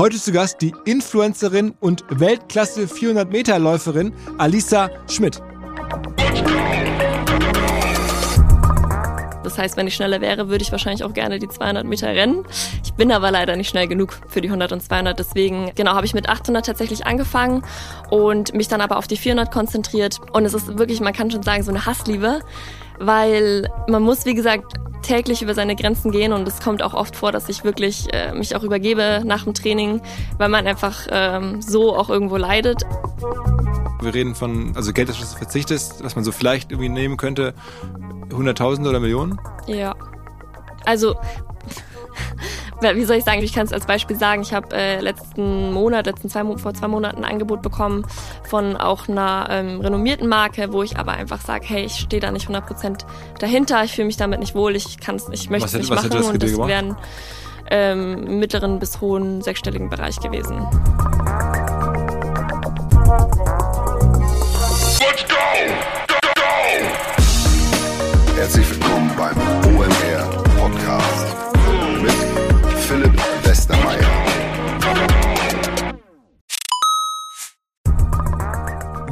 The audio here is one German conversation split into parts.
Heute zu Gast die Influencerin und Weltklasse 400 Meter Läuferin Alisa Schmidt. Das heißt, wenn ich schneller wäre, würde ich wahrscheinlich auch gerne die 200 Meter rennen. Ich bin aber leider nicht schnell genug für die 100 und 200. Deswegen, genau, habe ich mit 800 tatsächlich angefangen und mich dann aber auf die 400 konzentriert. Und es ist wirklich, man kann schon sagen, so eine Hassliebe, weil man muss, wie gesagt, täglich über seine Grenzen gehen und es kommt auch oft vor, dass ich wirklich äh, mich auch übergebe nach dem Training, weil man einfach ähm, so auch irgendwo leidet. Wir reden von, also Geld, das du verzichtest, was man so vielleicht irgendwie nehmen könnte, Hunderttausende oder Millionen? Ja. Also, wie soll ich sagen, ich kann es als Beispiel sagen, ich habe äh, letzten Monat, letzten zwei, vor zwei Monaten ein Angebot bekommen von auch einer ähm, renommierten Marke, wo ich aber einfach sage, hey, ich stehe da nicht 100% dahinter, ich fühle mich damit nicht wohl, ich kann es ich möchte es nicht machen das und das wären ähm, mittleren bis hohen sechsstelligen Bereich gewesen. Herzlich willkommen beim OMR Podcast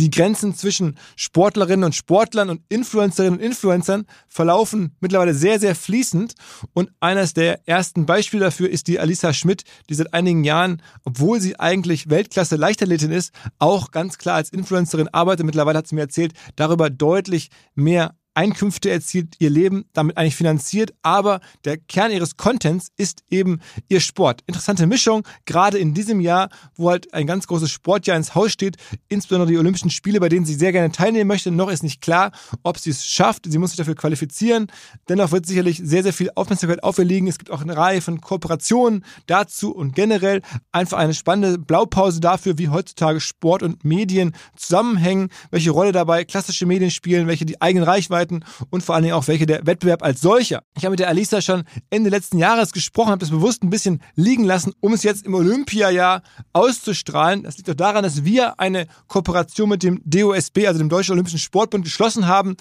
Die Grenzen zwischen Sportlerinnen und Sportlern und Influencerinnen und Influencern verlaufen mittlerweile sehr, sehr fließend. Und eines der ersten Beispiele dafür ist die Alisa Schmidt, die seit einigen Jahren, obwohl sie eigentlich Weltklasse Leichtathletin ist, auch ganz klar als Influencerin arbeitet. Mittlerweile hat sie mir erzählt, darüber deutlich mehr Einkünfte erzielt, ihr Leben damit eigentlich finanziert, aber der Kern ihres Contents ist eben ihr Sport. Interessante Mischung, gerade in diesem Jahr, wo halt ein ganz großes Sportjahr ins Haus steht, insbesondere die Olympischen Spiele, bei denen sie sehr gerne teilnehmen möchte. Noch ist nicht klar, ob sie es schafft. Sie muss sich dafür qualifizieren. Dennoch wird sicherlich sehr, sehr viel Aufmerksamkeit auf ihr liegen. Es gibt auch eine Reihe von Kooperationen dazu und generell einfach eine spannende Blaupause dafür, wie heutzutage Sport und Medien zusammenhängen, welche Rolle dabei klassische Medien spielen, welche die eigenen Reichweiten Möglichkeiten und vor allen Dingen auch welche der Wettbewerb als solcher. Ich habe mit der Alisa schon Ende letzten Jahres gesprochen, habe das bewusst ein bisschen liegen lassen, um es jetzt im Olympiajahr auszustrahlen. Das liegt doch daran, dass wir eine Kooperation mit dem DOSB, also dem Deutschen Olympischen Sportbund, geschlossen haben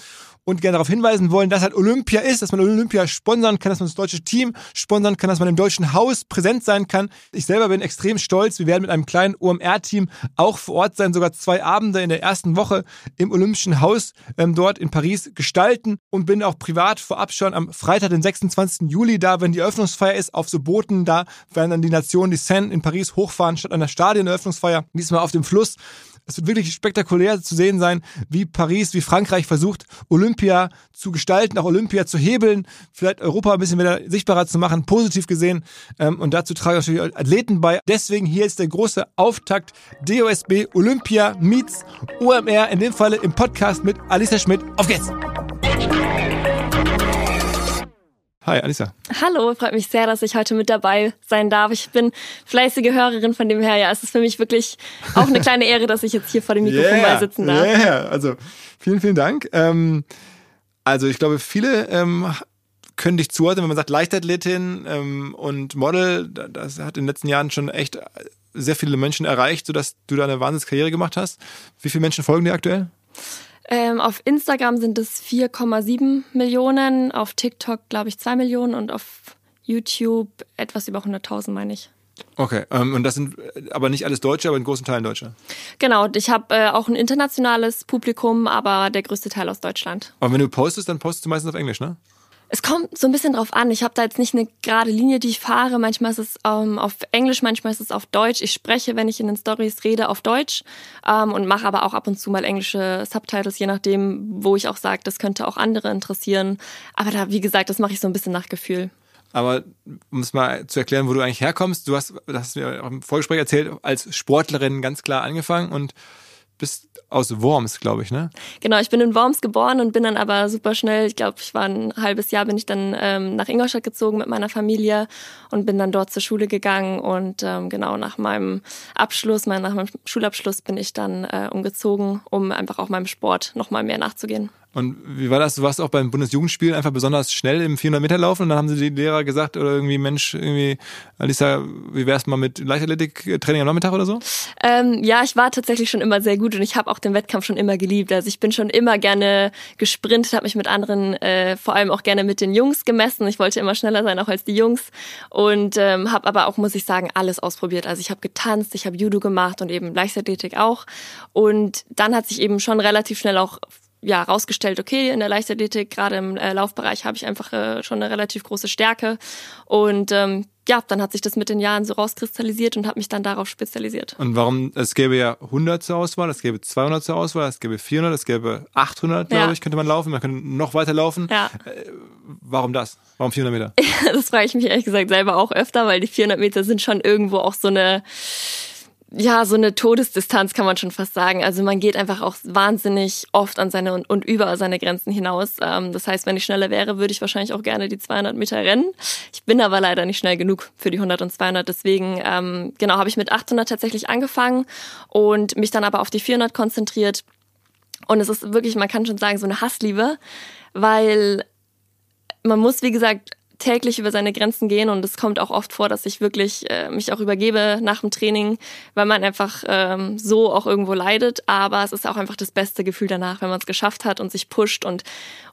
und gerne darauf hinweisen wollen, dass halt Olympia ist, dass man Olympia sponsern kann, dass man das deutsche Team sponsern kann, dass man im deutschen Haus präsent sein kann. Ich selber bin extrem stolz. Wir werden mit einem kleinen OMR-Team auch vor Ort sein, sogar zwei Abende in der ersten Woche im Olympischen Haus ähm, dort in Paris gestalten und bin auch privat vorab schon am Freitag, den 26. Juli da, wenn die Eröffnungsfeier ist, auf so Booten. Da werden dann die Nationen die Seine in Paris hochfahren statt einer Stadioneröffnungsfeier. Diesmal auf dem Fluss. Es wird wirklich spektakulär zu sehen sein, wie Paris, wie Frankreich versucht, Olympia zu gestalten, auch Olympia zu hebeln, vielleicht Europa ein bisschen wieder sichtbarer zu machen, positiv gesehen. Ähm, und dazu trage ich natürlich Athleten bei. Deswegen hier ist der große Auftakt DOSB Olympia meets OMR, in dem Falle im Podcast mit Alicia Schmidt. Auf geht's! Hi, Alisa. Hallo, freut mich sehr, dass ich heute mit dabei sein darf. Ich bin fleißige Hörerin, von dem her, ja, es ist für mich wirklich auch eine kleine Ehre, dass ich jetzt hier vor dem Mikrofon yeah, sitzen darf. Ja, yeah. also vielen, vielen Dank. Ähm, also ich glaube, viele ähm, können dich zuordnen, wenn man sagt Leichtathletin ähm, und Model, das hat in den letzten Jahren schon echt sehr viele Menschen erreicht, sodass du da eine Wahnsinnskarriere gemacht hast. Wie viele Menschen folgen dir aktuell? Ähm, auf Instagram sind es 4,7 Millionen, auf TikTok glaube ich 2 Millionen und auf YouTube etwas über 100.000 meine ich. Okay, ähm, und das sind äh, aber nicht alles Deutsche, aber in großen Teilen Deutsche. Genau, ich habe äh, auch ein internationales Publikum, aber der größte Teil aus Deutschland. Aber wenn du postest, dann postest du meistens auf Englisch, ne? Es kommt so ein bisschen drauf an. Ich habe da jetzt nicht eine gerade Linie, die ich fahre. Manchmal ist es ähm, auf Englisch, manchmal ist es auf Deutsch. Ich spreche, wenn ich in den Stories rede, auf Deutsch ähm, und mache aber auch ab und zu mal englische Subtitles, je nachdem, wo ich auch sage, das könnte auch andere interessieren. Aber da, wie gesagt, das mache ich so ein bisschen nach Gefühl. Aber um es mal zu erklären, wo du eigentlich herkommst, du hast, das hast mir im Vorgespräch erzählt, als Sportlerin ganz klar angefangen und bist aus Worms, glaube ich, ne? Genau, ich bin in Worms geboren und bin dann aber super schnell, ich glaube, ich war ein halbes Jahr, bin ich dann ähm, nach Ingolstadt gezogen mit meiner Familie und bin dann dort zur Schule gegangen und ähm, genau nach meinem Abschluss, mein, nach meinem Schulabschluss bin ich dann äh, umgezogen, um einfach auch meinem Sport nochmal mehr nachzugehen. Und wie war das? Du warst auch beim Bundesjugendspiel einfach besonders schnell im 400 Meter Laufen und dann haben sie die Lehrer gesagt oder irgendwie Mensch, irgendwie Alisa, wie wär's mal mit Leichtathletik-Training am Nachmittag oder so? Ähm, ja, ich war tatsächlich schon immer sehr gut und ich habe auch den Wettkampf schon immer geliebt. Also ich bin schon immer gerne gesprintet, habe mich mit anderen, äh, vor allem auch gerne mit den Jungs gemessen. Ich wollte immer schneller sein, auch als die Jungs und ähm, habe aber auch, muss ich sagen, alles ausprobiert. Also ich habe getanzt, ich habe Judo gemacht und eben Leichtathletik auch. Und dann hat sich eben schon relativ schnell auch ja rausgestellt, okay, in der Leichtathletik, gerade im äh, Laufbereich, habe ich einfach äh, schon eine relativ große Stärke. Und ähm, ja, dann hat sich das mit den Jahren so rauskristallisiert und habe mich dann darauf spezialisiert. Und warum? Es gäbe ja 100 zur Auswahl, es gäbe 200 zur Auswahl, es gäbe 400, es gäbe 800, ja. glaube ich, könnte man laufen. Man könnte noch weiter laufen. Ja. Äh, warum das? Warum 400 Meter? das frage ich mich ehrlich gesagt selber auch öfter, weil die 400 Meter sind schon irgendwo auch so eine ja, so eine Todesdistanz kann man schon fast sagen. Also man geht einfach auch wahnsinnig oft an seine und, und über seine Grenzen hinaus. Ähm, das heißt, wenn ich schneller wäre, würde ich wahrscheinlich auch gerne die 200 Meter rennen. Ich bin aber leider nicht schnell genug für die 100 und 200. Deswegen, ähm, genau, habe ich mit 800 tatsächlich angefangen und mich dann aber auf die 400 konzentriert. Und es ist wirklich, man kann schon sagen, so eine Hassliebe, weil man muss, wie gesagt, täglich über seine Grenzen gehen und es kommt auch oft vor, dass ich wirklich äh, mich auch übergebe nach dem Training, weil man einfach ähm, so auch irgendwo leidet. Aber es ist auch einfach das beste Gefühl danach, wenn man es geschafft hat und sich pusht und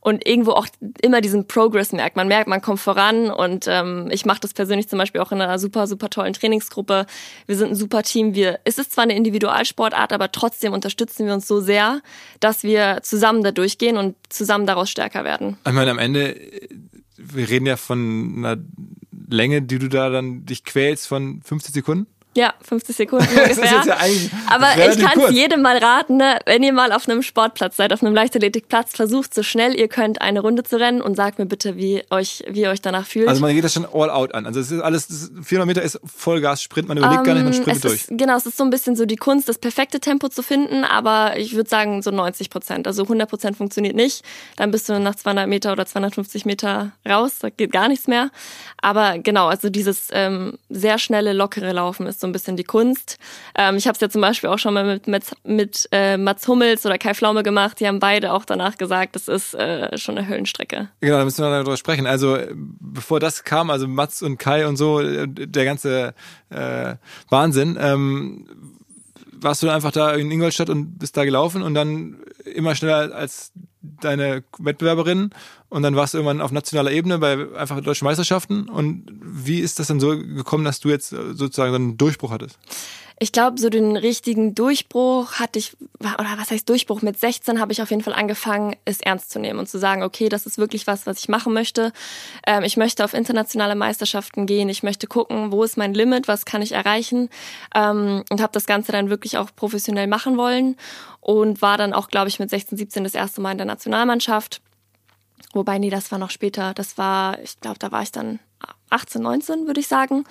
und irgendwo auch immer diesen Progress merkt. Man merkt, man kommt voran und ähm, ich mache das persönlich zum Beispiel auch in einer super super tollen Trainingsgruppe. Wir sind ein super Team. Wir es ist zwar eine Individualsportart, aber trotzdem unterstützen wir uns so sehr, dass wir zusammen da durchgehen und zusammen daraus stärker werden. Ich meine, am Ende wir reden ja von einer Länge, die du da dann dich quälst von 50 Sekunden. Ja, 50 Sekunden ungefähr. Ja Aber ich kann es jedem mal raten, ne? wenn ihr mal auf einem Sportplatz seid, auf einem Leichtathletikplatz, versucht so schnell ihr könnt eine Runde zu rennen und sagt mir bitte, wie euch, wie ihr euch danach fühlt. Also man geht das schon all out an. Also es ist alles, 400 Meter ist Vollgas, Sprint, man überlegt um, gar nicht, man ähm, sprintet durch. Ist, genau, es ist so ein bisschen so die Kunst, das perfekte Tempo zu finden, aber ich würde sagen so 90 Prozent. Also 100 Prozent funktioniert nicht. Dann bist du nach 200 Meter oder 250 Meter raus, da geht gar nichts mehr. Aber genau, also dieses ähm, sehr schnelle, lockere Laufen ist so ein bisschen die Kunst. Ähm, ich habe es ja zum Beispiel auch schon mal mit, mit, mit äh, Mats Hummels oder Kai Flaume gemacht. Die haben beide auch danach gesagt, das ist äh, schon eine Höllenstrecke. Genau, da müssen wir darüber sprechen. Also bevor das kam, also Mats und Kai und so, der ganze äh, Wahnsinn. Ähm, warst du dann einfach da in Ingolstadt und bist da gelaufen und dann immer schneller als deine Wettbewerberin und dann warst du irgendwann auf nationaler Ebene bei einfach deutschen Meisterschaften und wie ist das dann so gekommen, dass du jetzt sozusagen so einen Durchbruch hattest? Ich glaube, so den richtigen Durchbruch hatte ich, oder was heißt Durchbruch? Mit 16 habe ich auf jeden Fall angefangen, es ernst zu nehmen und zu sagen, okay, das ist wirklich was, was ich machen möchte. Ähm, ich möchte auf internationale Meisterschaften gehen. Ich möchte gucken, wo ist mein Limit, was kann ich erreichen. Ähm, und habe das Ganze dann wirklich auch professionell machen wollen und war dann auch, glaube ich, mit 16, 17 das erste Mal in der Nationalmannschaft. Wobei, nee, das war noch später. Das war, ich glaube, da war ich dann 18, 19, würde ich sagen.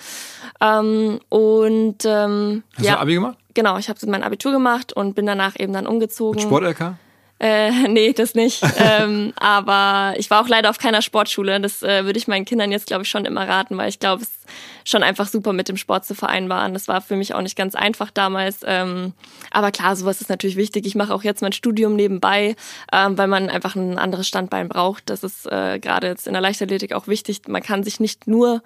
Ähm, und ähm, Hast ja, du Abi gemacht? Genau, ich habe mein Abitur gemacht und bin danach eben dann umgezogen. Mit Sport-LK? Äh, nee, das nicht. ähm, aber ich war auch leider auf keiner Sportschule. Das äh, würde ich meinen Kindern jetzt, glaube ich, schon immer raten, weil ich glaube, es schon einfach super mit dem Sport zu vereinbaren. Das war für mich auch nicht ganz einfach damals. Ähm, aber klar, sowas ist natürlich wichtig. Ich mache auch jetzt mein Studium nebenbei, ähm, weil man einfach ein anderes Standbein braucht. Das ist äh, gerade jetzt in der Leichtathletik auch wichtig. Man kann sich nicht nur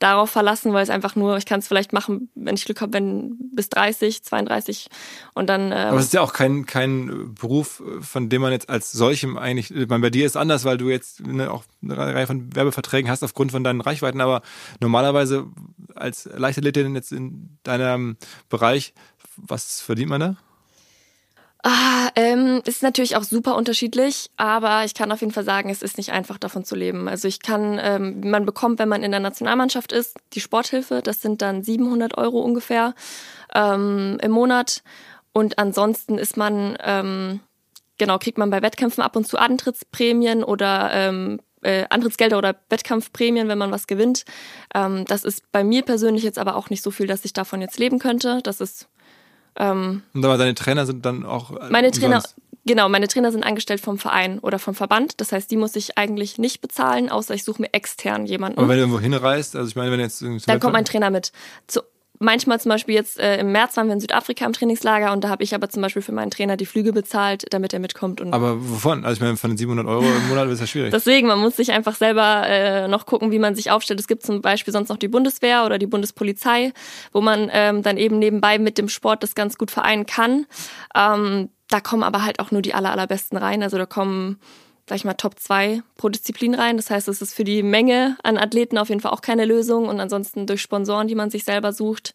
darauf verlassen, weil es einfach nur, ich kann es vielleicht machen, wenn ich Glück habe, wenn bis 30, 32 und dann. Ähm, Aber es ist ja auch kein, kein Beruf, von dem man jetzt als solchem eigentlich, ich meine, bei dir ist anders, weil du jetzt ne, auch eine Reihe von Werbeverträgen hast aufgrund von deinen Reichweiten, aber normalerweise als Leichtathletin jetzt in deinem Bereich, was verdient man da? Ah, ähm, ist natürlich auch super unterschiedlich, aber ich kann auf jeden Fall sagen, es ist nicht einfach davon zu leben. Also ich kann, ähm, man bekommt, wenn man in der Nationalmannschaft ist, die Sporthilfe, das sind dann 700 Euro ungefähr ähm, im Monat. Und ansonsten ist man, ähm, genau, kriegt man bei Wettkämpfen ab und zu Antrittsprämien oder ähm, äh, Antrittsgelder oder Wettkampfprämien, wenn man was gewinnt. Ähm, das ist bei mir persönlich jetzt aber auch nicht so viel, dass ich davon jetzt leben könnte. Das ist ähm, und aber deine Trainer sind dann auch. Äh, meine Trainer, umsonst. genau, meine Trainer sind angestellt vom Verein oder vom Verband. Das heißt, die muss ich eigentlich nicht bezahlen, außer ich suche mir extern jemanden. Aber wenn du irgendwo hinreist, also ich meine, wenn jetzt. Dann kommt mein Trainer mit. Zu, manchmal zum Beispiel jetzt äh, im März waren wir in Südafrika im Trainingslager und da habe ich aber zum Beispiel für meinen Trainer die Flüge bezahlt, damit er mitkommt. Und aber wovon? Also ich meine, von den 700 Euro im Monat ist ja schwierig. Deswegen, man muss sich einfach selber äh, noch gucken, wie man sich aufstellt. Es gibt zum Beispiel sonst noch die Bundeswehr oder die Bundespolizei, wo man ähm, dann eben nebenbei mit dem Sport das ganz gut vereinen kann. Ähm, da kommen aber halt auch nur die aller, allerbesten rein. Also da kommen sag ich mal, Top 2 pro Disziplin rein. Das heißt, es ist für die Menge an Athleten auf jeden Fall auch keine Lösung und ansonsten durch Sponsoren, die man sich selber sucht.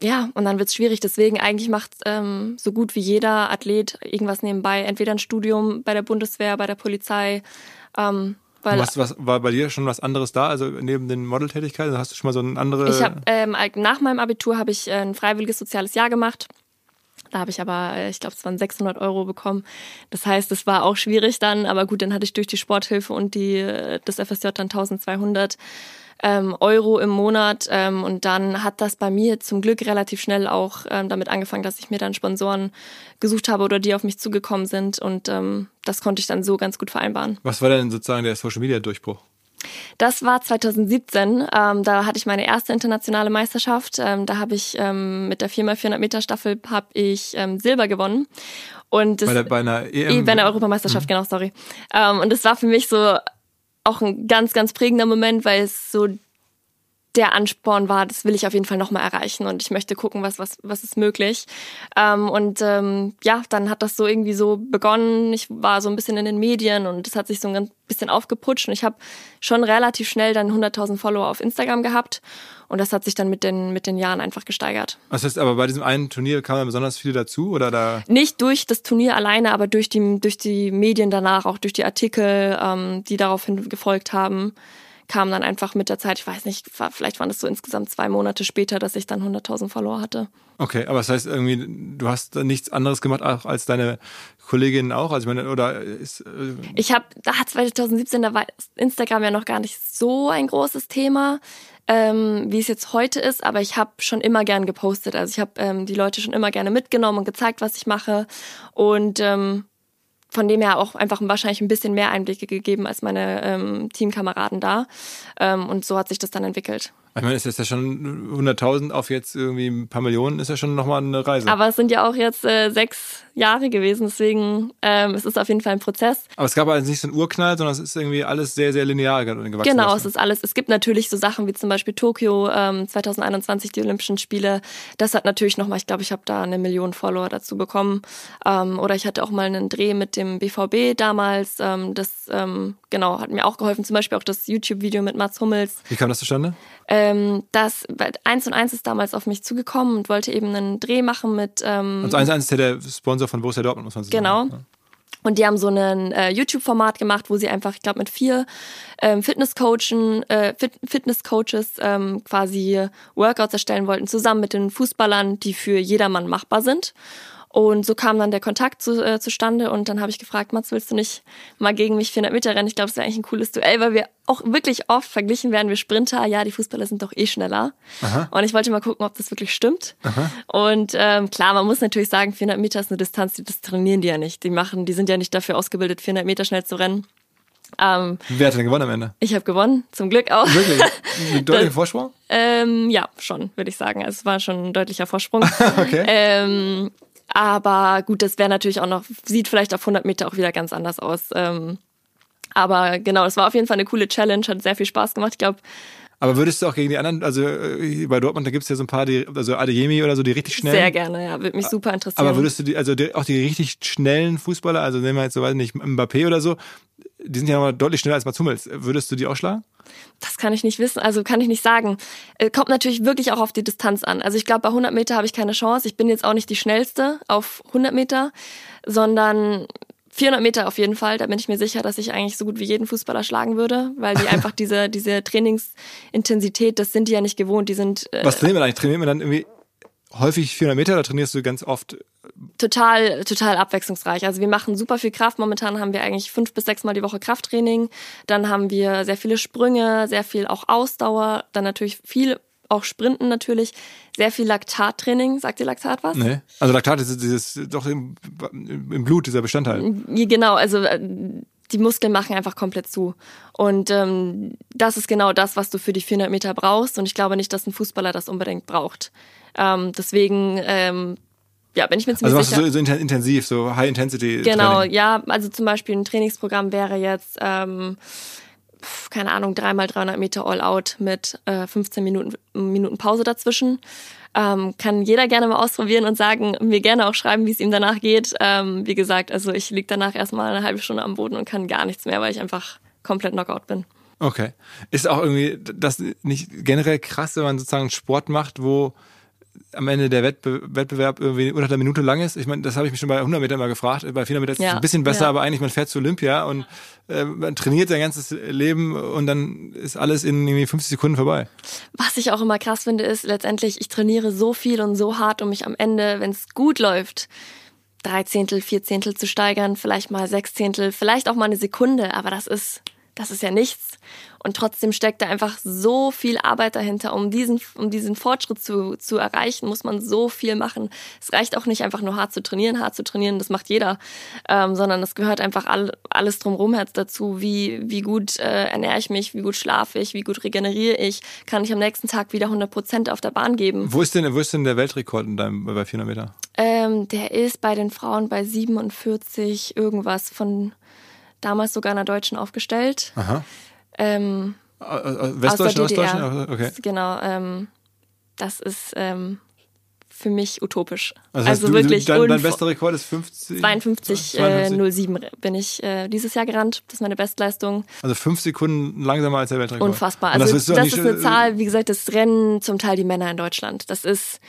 Ja, und dann wird es schwierig. Deswegen eigentlich macht ähm, so gut wie jeder Athlet irgendwas nebenbei. Entweder ein Studium bei der Bundeswehr, bei der Polizei. Ähm, weil was, was, war bei dir schon was anderes da? Also neben den Modeltätigkeiten hast du schon mal so ein anderes. Ich habe ähm, nach meinem Abitur habe ich ein freiwilliges soziales Jahr gemacht da habe ich aber, äh, ich glaube, es waren 600 Euro bekommen. Das heißt, es war auch schwierig dann, aber gut, dann hatte ich durch die Sporthilfe und die, äh, das FSJ dann 1200 ähm, Euro im Monat. Ähm, und dann hat das bei mir zum Glück relativ schnell auch ähm, damit angefangen, dass ich mir dann Sponsoren gesucht habe oder die auf mich zugekommen sind. Und ähm, das konnte ich dann so ganz gut vereinbaren. Was war denn sozusagen der Social Media Durchbruch? Das war 2017. Ähm, da hatte ich meine erste internationale Meisterschaft. Ähm, da habe ich ähm, mit der 4x400 Meter Staffel habe ich ähm, Silber gewonnen. Und das, bei, der, bei einer EM? Bei einer Europameisterschaft, mhm. genau, sorry. Ähm, und das war für mich so auch ein ganz, ganz prägender Moment, weil es so der Ansporn war, das will ich auf jeden Fall nochmal erreichen und ich möchte gucken, was, was, was ist möglich. Ähm, und ähm, ja, dann hat das so irgendwie so begonnen. Ich war so ein bisschen in den Medien und es hat sich so ein bisschen aufgeputscht und ich habe schon relativ schnell dann 100.000 Follower auf Instagram gehabt und das hat sich dann mit den, mit den Jahren einfach gesteigert. Das heißt, aber bei diesem einen Turnier kamen besonders viele dazu oder da? Nicht durch das Turnier alleine, aber durch die, durch die Medien danach, auch durch die Artikel, ähm, die daraufhin gefolgt haben kam dann einfach mit der Zeit, ich weiß nicht, vielleicht waren es so insgesamt zwei Monate später, dass ich dann 100.000 Follower hatte. Okay, aber das heißt irgendwie, du hast nichts anderes gemacht als deine Kolleginnen auch? Also ich meine, oder ist. Äh ich habe, da 2017, da war Instagram ja noch gar nicht so ein großes Thema. Ähm, wie es jetzt heute ist, aber ich habe schon immer gern gepostet. Also ich habe ähm, die Leute schon immer gerne mitgenommen und gezeigt, was ich mache. Und ähm, von dem her auch einfach wahrscheinlich ein bisschen mehr Einblicke gegeben als meine ähm, Teamkameraden da. Ähm, und so hat sich das dann entwickelt. Ich meine, es ist ja schon 100.000 auf jetzt irgendwie ein paar Millionen, ist ja schon nochmal eine Reise. Aber es sind ja auch jetzt äh, sechs Jahre gewesen, deswegen ähm, es ist auf jeden Fall ein Prozess. Aber es gab also nicht so einen Urknall, sondern es ist irgendwie alles sehr, sehr linear gewachsen. Genau, es ist alles. Es gibt natürlich so Sachen wie zum Beispiel Tokio ähm, 2021, die Olympischen Spiele. Das hat natürlich nochmal, ich glaube, ich habe da eine Million Follower dazu bekommen. Ähm, oder ich hatte auch mal einen Dreh mit dem BVB damals. Ähm, das ähm, genau hat mir auch geholfen. Zum Beispiel auch das YouTube-Video mit Mats Hummels. Wie kam das zustande? Ähm, das eins und eins ist damals auf mich zugekommen und wollte eben einen Dreh machen mit. Ähm, also eins und eins ist ja der Sponsor von Borussia Dortmund, muss man sagen. Genau. Ja. Und die haben so ein äh, YouTube-Format gemacht, wo sie einfach, ich glaube, mit vier ähm, Fitnesscoachen, äh, Fit Fitnesscoaches ähm, quasi Workouts erstellen wollten, zusammen mit den Fußballern, die für jedermann machbar sind. Und so kam dann der Kontakt zu, äh, zustande und dann habe ich gefragt, Mats, willst du nicht mal gegen mich 400 Meter rennen? Ich glaube, es wäre eigentlich ein cooles Duell, weil wir auch wirklich oft verglichen werden, wir Sprinter, ja, die Fußballer sind doch eh schneller. Aha. Und ich wollte mal gucken, ob das wirklich stimmt. Aha. Und ähm, klar, man muss natürlich sagen, 400 Meter ist eine Distanz, das trainieren die ja nicht. Die machen, die sind ja nicht dafür ausgebildet, 400 Meter schnell zu rennen. Ähm, Wer hat denn gewonnen am Ende? ich habe gewonnen, zum Glück auch. Wirklich? Mit deutlichem Vorsprung? Ähm, ja, schon, würde ich sagen. Also es war schon ein deutlicher Vorsprung. Okay. ähm, aber gut, das wäre natürlich auch noch, sieht vielleicht auf 100 Meter auch wieder ganz anders aus. Ähm, aber genau, es war auf jeden Fall eine coole Challenge, hat sehr viel Spaß gemacht. Ich glaube, Aber würdest du auch gegen die anderen, also äh, bei Dortmund, da gibt es ja so ein paar, die, also Adeyemi oder so, die richtig schnell. sehr gerne, ja, würde mich super interessieren. Aber würdest du die, also die, auch die richtig schnellen Fußballer, also nehmen wir jetzt so, weiß nicht, Mbappé oder so, die sind ja nochmal deutlich schneller als Mats Hummels. Würdest du die ausschlagen? Das kann ich nicht wissen, also kann ich nicht sagen. Äh, Kommt natürlich wirklich auch auf die Distanz an. Also ich glaube, bei 100 Meter habe ich keine Chance. Ich bin jetzt auch nicht die schnellste auf 100 Meter, sondern 400 Meter auf jeden Fall. Da bin ich mir sicher, dass ich eigentlich so gut wie jeden Fußballer schlagen würde, weil die einfach diese, diese Trainingsintensität, das sind die ja nicht gewohnt. Die sind äh, Was trainiert man eigentlich? Trainiert man dann irgendwie häufig 400 Meter oder trainierst du ganz oft? total, total abwechslungsreich. Also wir machen super viel Kraft. Momentan haben wir eigentlich fünf bis sechs Mal die Woche Krafttraining. Dann haben wir sehr viele Sprünge, sehr viel auch Ausdauer. Dann natürlich viel auch Sprinten natürlich. Sehr viel Laktattraining. Sagt ihr Laktat was? Nee. Also Laktat ist dieses, doch im, im Blut, dieser Bestandteil. Genau, also äh, die Muskeln machen einfach komplett zu. Und ähm, das ist genau das, was du für die 400 Meter brauchst. Und ich glaube nicht, dass ein Fußballer das unbedingt braucht. Ähm, deswegen, ähm, ja, bin ich mir ziemlich Also sicher. du so, so inten- intensiv, so High Intensity. Genau, Training. ja, also zum Beispiel ein Trainingsprogramm wäre jetzt, ähm, keine Ahnung, dreimal 300 Meter All-Out mit äh, 15 Minuten, Minuten Pause dazwischen. Ähm, kann jeder gerne mal ausprobieren und sagen, mir gerne auch schreiben, wie es ihm danach geht. Ähm, wie gesagt, also ich lieg danach erstmal eine halbe Stunde am Boden und kann gar nichts mehr, weil ich einfach komplett Knockout bin. Okay. Ist auch irgendwie das nicht generell krass, wenn man sozusagen Sport macht, wo am Ende der Wettbe Wettbewerb irgendwie unter einer Minute lang ist. Ich meine, das habe ich mich schon bei 100 Metern mal gefragt. Bei 400 Metern ist es Ja, ein bisschen besser, ja. aber eigentlich man fährt zu Olympia und äh, man trainiert sein ganzes Leben und dann ist alles in irgendwie 50 Sekunden vorbei. Was ich auch immer krass finde, ist letztendlich, ich trainiere so viel und so hart, um mich am Ende, wenn es gut läuft, drei Zehntel, vier Zehntel zu steigern, vielleicht mal sechs Zehntel, vielleicht auch mal eine Sekunde, aber das ist, das ist ja nichts. Und trotzdem steckt da einfach so viel Arbeit dahinter. Um diesen, um diesen Fortschritt zu, zu erreichen, muss man so viel machen. Es reicht auch nicht einfach nur hart zu trainieren. Hart zu trainieren, das macht jeder. Ähm, sondern es gehört einfach all, alles drumherum dazu. Wie, wie gut äh, ernähre ich mich, wie gut schlafe ich, wie gut regeneriere ich. Kann ich am nächsten Tag wieder 100 Prozent auf der Bahn geben. Wo ist denn, wo ist denn der Weltrekord in deinem, bei 400 Meter? Ähm, der ist bei den Frauen bei 47 irgendwas von damals sogar einer Deutschen aufgestellt. Aha. Ähm, Äh, äh, Westdeutschland, DDR. Ostdeutschland? Okay. Genau, ähm, das ist ähm, für mich utopisch. Also, Also, du, wirklich dein, dein bester Rekord ist 50? 52, äh, 07 bin ich äh, dieses Jahr gerannt. Das ist meine Bestleistung. Also fünf Sekunden langsamer als der Weltrekord. Unfassbar. Also das, nicht, ist eine äh, Zahl, wie gesagt, das rennen zum Teil die Männer in Deutschland. Das ist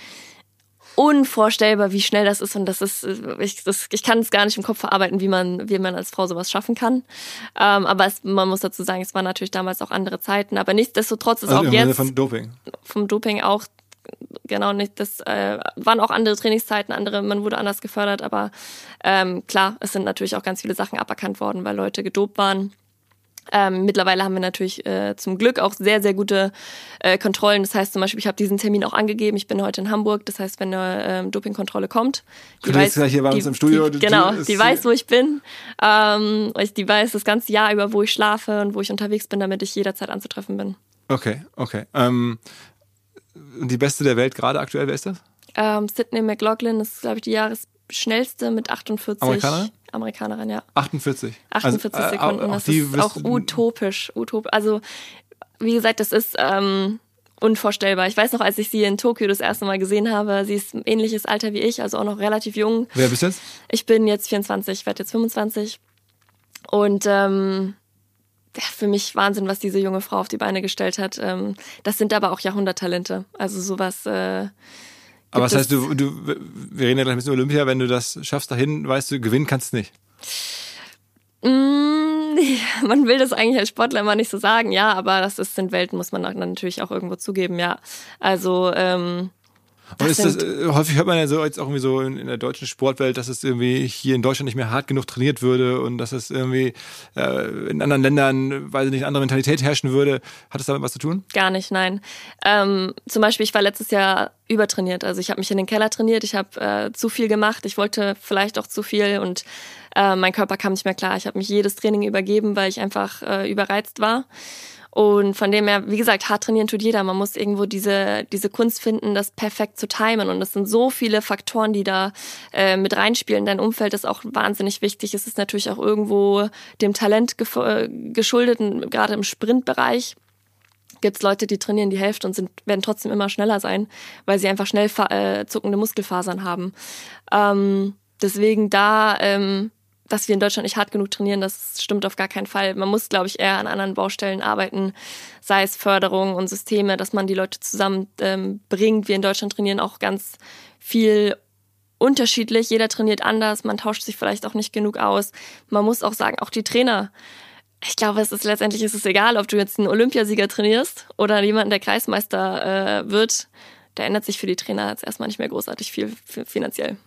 unvorstellbar, wie schnell das ist und das ist, äh, ich, das, ich kann es gar nicht im Kopf verarbeiten, wie man, wie man als Frau sowas schaffen kann. Ähm, aber es, man muss dazu sagen, es waren natürlich damals auch andere Zeiten, aber nichtsdestotrotz ist Also auch jetzt von Doping. vom Doping auch genau nicht, das äh, waren auch andere Trainingszeiten, andere, man wurde anders gefördert, aber ähm, klar, es sind natürlich auch ganz viele Sachen aberkannt worden, weil Leute gedopt waren. Ähm, mittlerweile haben wir natürlich äh, zum Glück auch sehr, sehr gute äh, Kontrollen. Das heißt zum Beispiel, ich habe diesen Termin auch angegeben. Ich bin heute in Hamburg. Das heißt, wenn eine ähm, Dopingkontrolle kommt, die jetzt gleich hier bei uns im Studio- die, die- genau, die weiß, wo ich bin. Ähm, die weiß das ganze Jahr über, wo ich schlafe und wo ich unterwegs bin, damit ich jederzeit anzutreffen bin. Okay, okay. Ähm, die beste der Welt gerade aktuell, wer ist das? Ähm, Sydney McLaughlin ist, glaube ich, die Jahresschnellste mit 48. Amerikanerin? Amerikanerin, ja. 48. 48 Also, äh, Sekunden. auch das ist auch utopisch. Utop also, wie gesagt, das ist ähm, unvorstellbar. Ich weiß noch, als ich sie in Tokio das erste Mal gesehen habe, sie ist ein ähnliches Alter wie ich, also auch noch relativ jung. Wer bist du jetzt? Ich bin jetzt 24, werde jetzt 25. Und ähm, ja, für mich Wahnsinn, was diese junge Frau auf die Beine gestellt hat. Ähm, das sind aber auch Jahrhunderttalente. Also sowas. Äh, Aber das heißt, du, du, wir reden ja gleich ein bisschen über Olympia, wenn du das schaffst dahin, weißt du, gewinnen kannst du nicht. Mm, man will das eigentlich als Sportler immer nicht so sagen, ja, aber das ist, sind Welten, muss man natürlich auch irgendwo zugeben, ja. Also, ähm, Und ist das, äh, häufig hört man ja so jetzt auch irgendwie so in, in, der deutschen Sportwelt, dass es irgendwie hier in Deutschland nicht mehr hart genug trainiert würde und dass es irgendwie äh, in anderen Ländern, weil nicht eine andere Mentalität herrschen würde. Hat es damit was zu tun? Gar nicht, nein. Ähm, zum Beispiel, ich war letztes Jahr übertrainiert. Also ich habe mich in den Keller trainiert, ich habe äh, zu viel gemacht, ich wollte vielleicht auch zu viel und äh, mein Körper kam nicht mehr klar. Ich habe mich jedes Training übergeben, weil ich einfach äh, überreizt war. Und von dem her, wie gesagt, hart trainieren tut jeder. Man muss irgendwo diese, diese Kunst finden, das perfekt zu timen. Und es sind so viele Faktoren, die da äh, mit reinspielen. Dein Umfeld ist auch wahnsinnig wichtig. Es ist natürlich auch irgendwo dem Talent äh, geschuldet, gerade im Sprintbereich gibt es Leute, die trainieren die Hälfte und sind, werden trotzdem immer schneller sein, weil sie einfach schnell äh, zuckende Muskelfasern haben. Ähm, deswegen da ähm, dass wir in Deutschland nicht hart genug trainieren, das stimmt auf gar keinen Fall. Man muss, glaube ich, eher an anderen Baustellen arbeiten, sei es Förderung und Systeme, dass man die Leute zusammenbringt. Ähm, wir in Deutschland trainieren auch ganz viel unterschiedlich. Jeder trainiert anders. Man tauscht sich vielleicht auch nicht genug aus. Man muss auch sagen, auch die Trainer. Ich glaube, es ist letztendlich ist es egal, ob du jetzt einen Olympiasieger trainierst oder jemanden, der Kreismeister äh, wird. Da ändert sich für die Trainer jetzt erstmal nicht mehr großartig viel finanziell.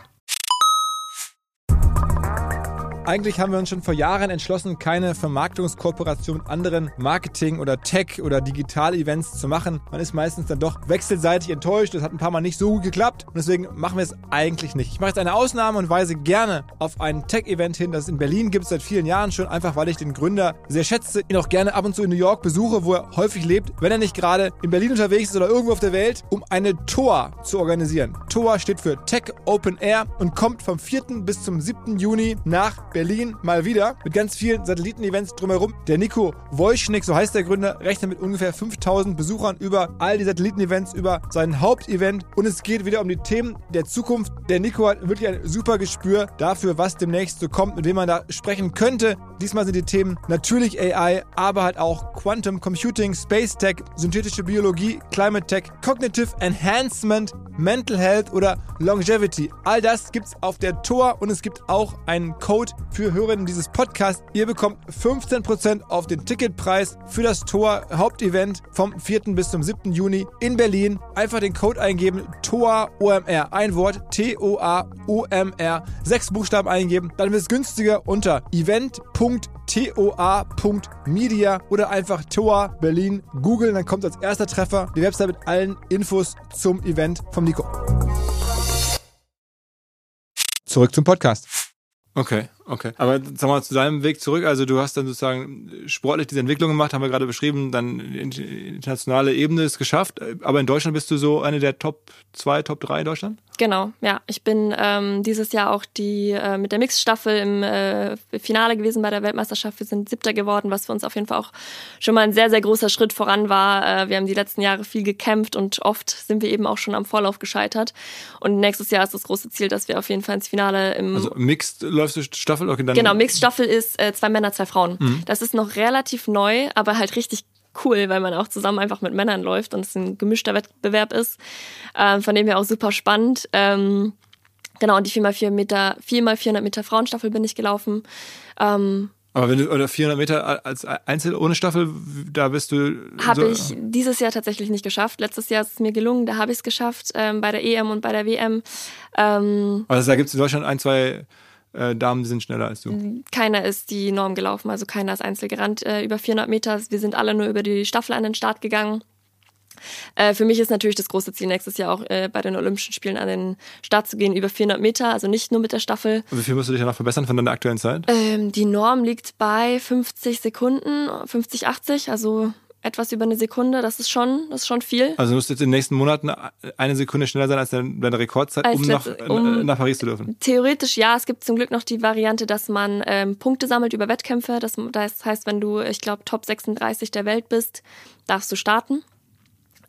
Eigentlich haben wir uns schon vor Jahren entschlossen, keine Vermarktungskooperation mit anderen Marketing- oder Tech- oder Digital-Events zu machen. Man ist meistens dann doch wechselseitig enttäuscht. Das hat ein paar Mal nicht so gut geklappt und deswegen machen wir es eigentlich nicht. Ich mache jetzt eine Ausnahme und weise gerne auf ein Tech-Event hin, das es in Berlin gibt seit vielen Jahren schon, einfach weil ich den Gründer sehr schätze, ihn auch gerne ab und zu in New York besuche, wo er häufig lebt, wenn er nicht gerade in Berlin unterwegs ist oder irgendwo auf der Welt, um eine TOA zu organisieren. TOA steht für Tech Open Air und kommt vom 4. bis zum 7. Juni nach Berlin mal wieder mit ganz vielen Satelliten-Events drumherum. Der Nico Wojcik, so heißt der Gründer, rechnet mit ungefähr 5000 Besuchern über all die Satelliten-Events, über sein Hauptevent und es geht wieder um die Themen der Zukunft. Der Nico hat wirklich ein super Gespür dafür, was demnächst so kommt, mit wem man da sprechen könnte. Diesmal sind die Themen natürlich AI, aber halt auch Quantum Computing, Space Tech, synthetische Biologie, Climate Tech, Cognitive Enhancement, Mental Health oder Longevity. All das gibt's auf der Tor und es gibt auch einen Code für Hörerinnen dieses Podcasts. Ihr bekommt 15% auf den Ticketpreis für das Tor Hauptevent vom 4. bis zum 7. Juni in Berlin. Einfach den Code eingeben, TOA OMR. Ein Wort, T-O-A-O-M-R. Sechs Buchstaben eingeben. Dann wird es günstiger unter event.toa.media oder einfach TOA Berlin googeln. Dann kommt als erster Treffer die Website mit allen Infos zum Event vom Nico. Zurück zum Podcast. Okay, okay. Aber sag mal zu deinem Weg zurück. Also du hast dann sozusagen sportlich diese Entwicklung gemacht, haben wir gerade beschrieben, dann internationale Ebene ist geschafft. Aber in Deutschland bist du so eine der Top 2, Top 3 in Deutschland? Genau, ja. Ich bin ähm, dieses Jahr auch die äh, mit der Mixstaffel im äh, Finale gewesen bei der Weltmeisterschaft. Wir sind Siebter geworden, was für uns auf jeden Fall auch schon mal ein sehr, sehr großer Schritt voran war. Äh, wir haben die letzten Jahre viel gekämpft und oft sind wir eben auch schon am Vorlauf gescheitert. Und nächstes Jahr ist das große Ziel, dass wir auf jeden Fall ins Finale im. Also Mixed läufst du Staffel? Okay, dann genau, Mixed Staffel ist äh, zwei Männer, zwei Frauen. Mhm. Das ist noch relativ neu, aber halt richtig cool, weil man auch zusammen einfach mit Männern läuft und es ein gemischter Wettbewerb ist. Ähm, von dem her auch super spannend. Ähm, genau, und die 4x4 Meter, 4x400 Meter Frauenstaffel bin ich gelaufen. Ähm, aber wenn du oder 400 Meter als Einzel ohne Staffel, da bist du. Habe so ich dieses Jahr tatsächlich nicht geschafft. Letztes Jahr ist es mir gelungen, da habe ich es geschafft ähm, bei der EM und bei der WM. Ähm, also da gibt es in Deutschland ein, zwei äh, Damen sind schneller als du. Keiner ist die Norm gelaufen, also keiner ist einzeln gerannt äh, über 400 Meter. Wir sind alle nur über die Staffel an den Start gegangen. Äh, für mich ist natürlich das große Ziel nächstes Jahr auch äh, bei den Olympischen Spielen an den Start zu gehen über 400 Meter, also nicht nur mit der Staffel. Und wie viel musst du dich danach verbessern von deiner aktuellen Zeit? Ähm, die Norm liegt bei 50 Sekunden, 50, 80, also etwas über eine Sekunde, das ist schon, das ist schon viel. Also du musst jetzt in den nächsten Monaten eine Sekunde schneller sein als deine Rekordzeit, um, nach, um nach Paris zu dürfen. Theoretisch ja, es gibt zum Glück noch die Variante, dass man ähm, Punkte sammelt über Wettkämpfe. Das, das heißt, wenn du, ich glaube, Top 36 der Welt bist, darfst du starten.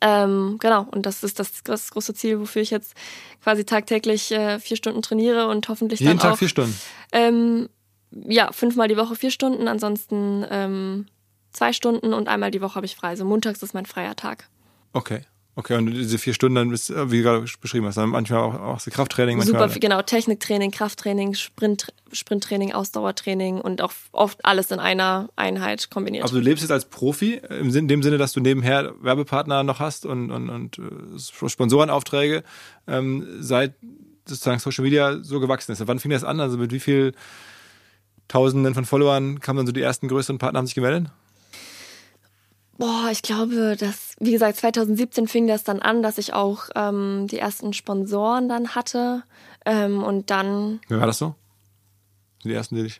Ähm, genau, und das ist das, das, große Ziel, wofür ich jetzt quasi tagtäglich äh, vier Stunden trainiere und hoffentlich Jeden dann Tag vier Stunden? Ähm, ja, fünfmal die Woche vier Stunden, ansonsten ähm, zwei Stunden und einmal die Woche habe ich frei. Also montags ist mein freier Tag. Okay. Okay, und diese vier Stunden dann bist, wie du gerade beschrieben hast, dann manchmal auch, auch so Krafttraining. Super, Manchmal, genau, Techniktraining, Krafttraining, Sprint, Sprinttraining, Ausdauertraining und auch oft alles in einer Einheit kombiniert. Aber du lebst jetzt als Profi, im Sinn- in dem Sinne, dass du nebenher Werbepartner noch hast und, und, und äh, Sponsorenaufträge, ähm, seit sozusagen Social Media so gewachsen ist. Wann fing das an? Also mit wie viel Tausenden von Followern kamen dann so die ersten größeren Partner, haben sich gemeldet? Boah, ich glaube, dass, wie gesagt, 2017 fing das dann an, dass ich auch ähm, die ersten Sponsoren dann hatte. Ähm, und dann Wer war das so? Die ersten, die dich.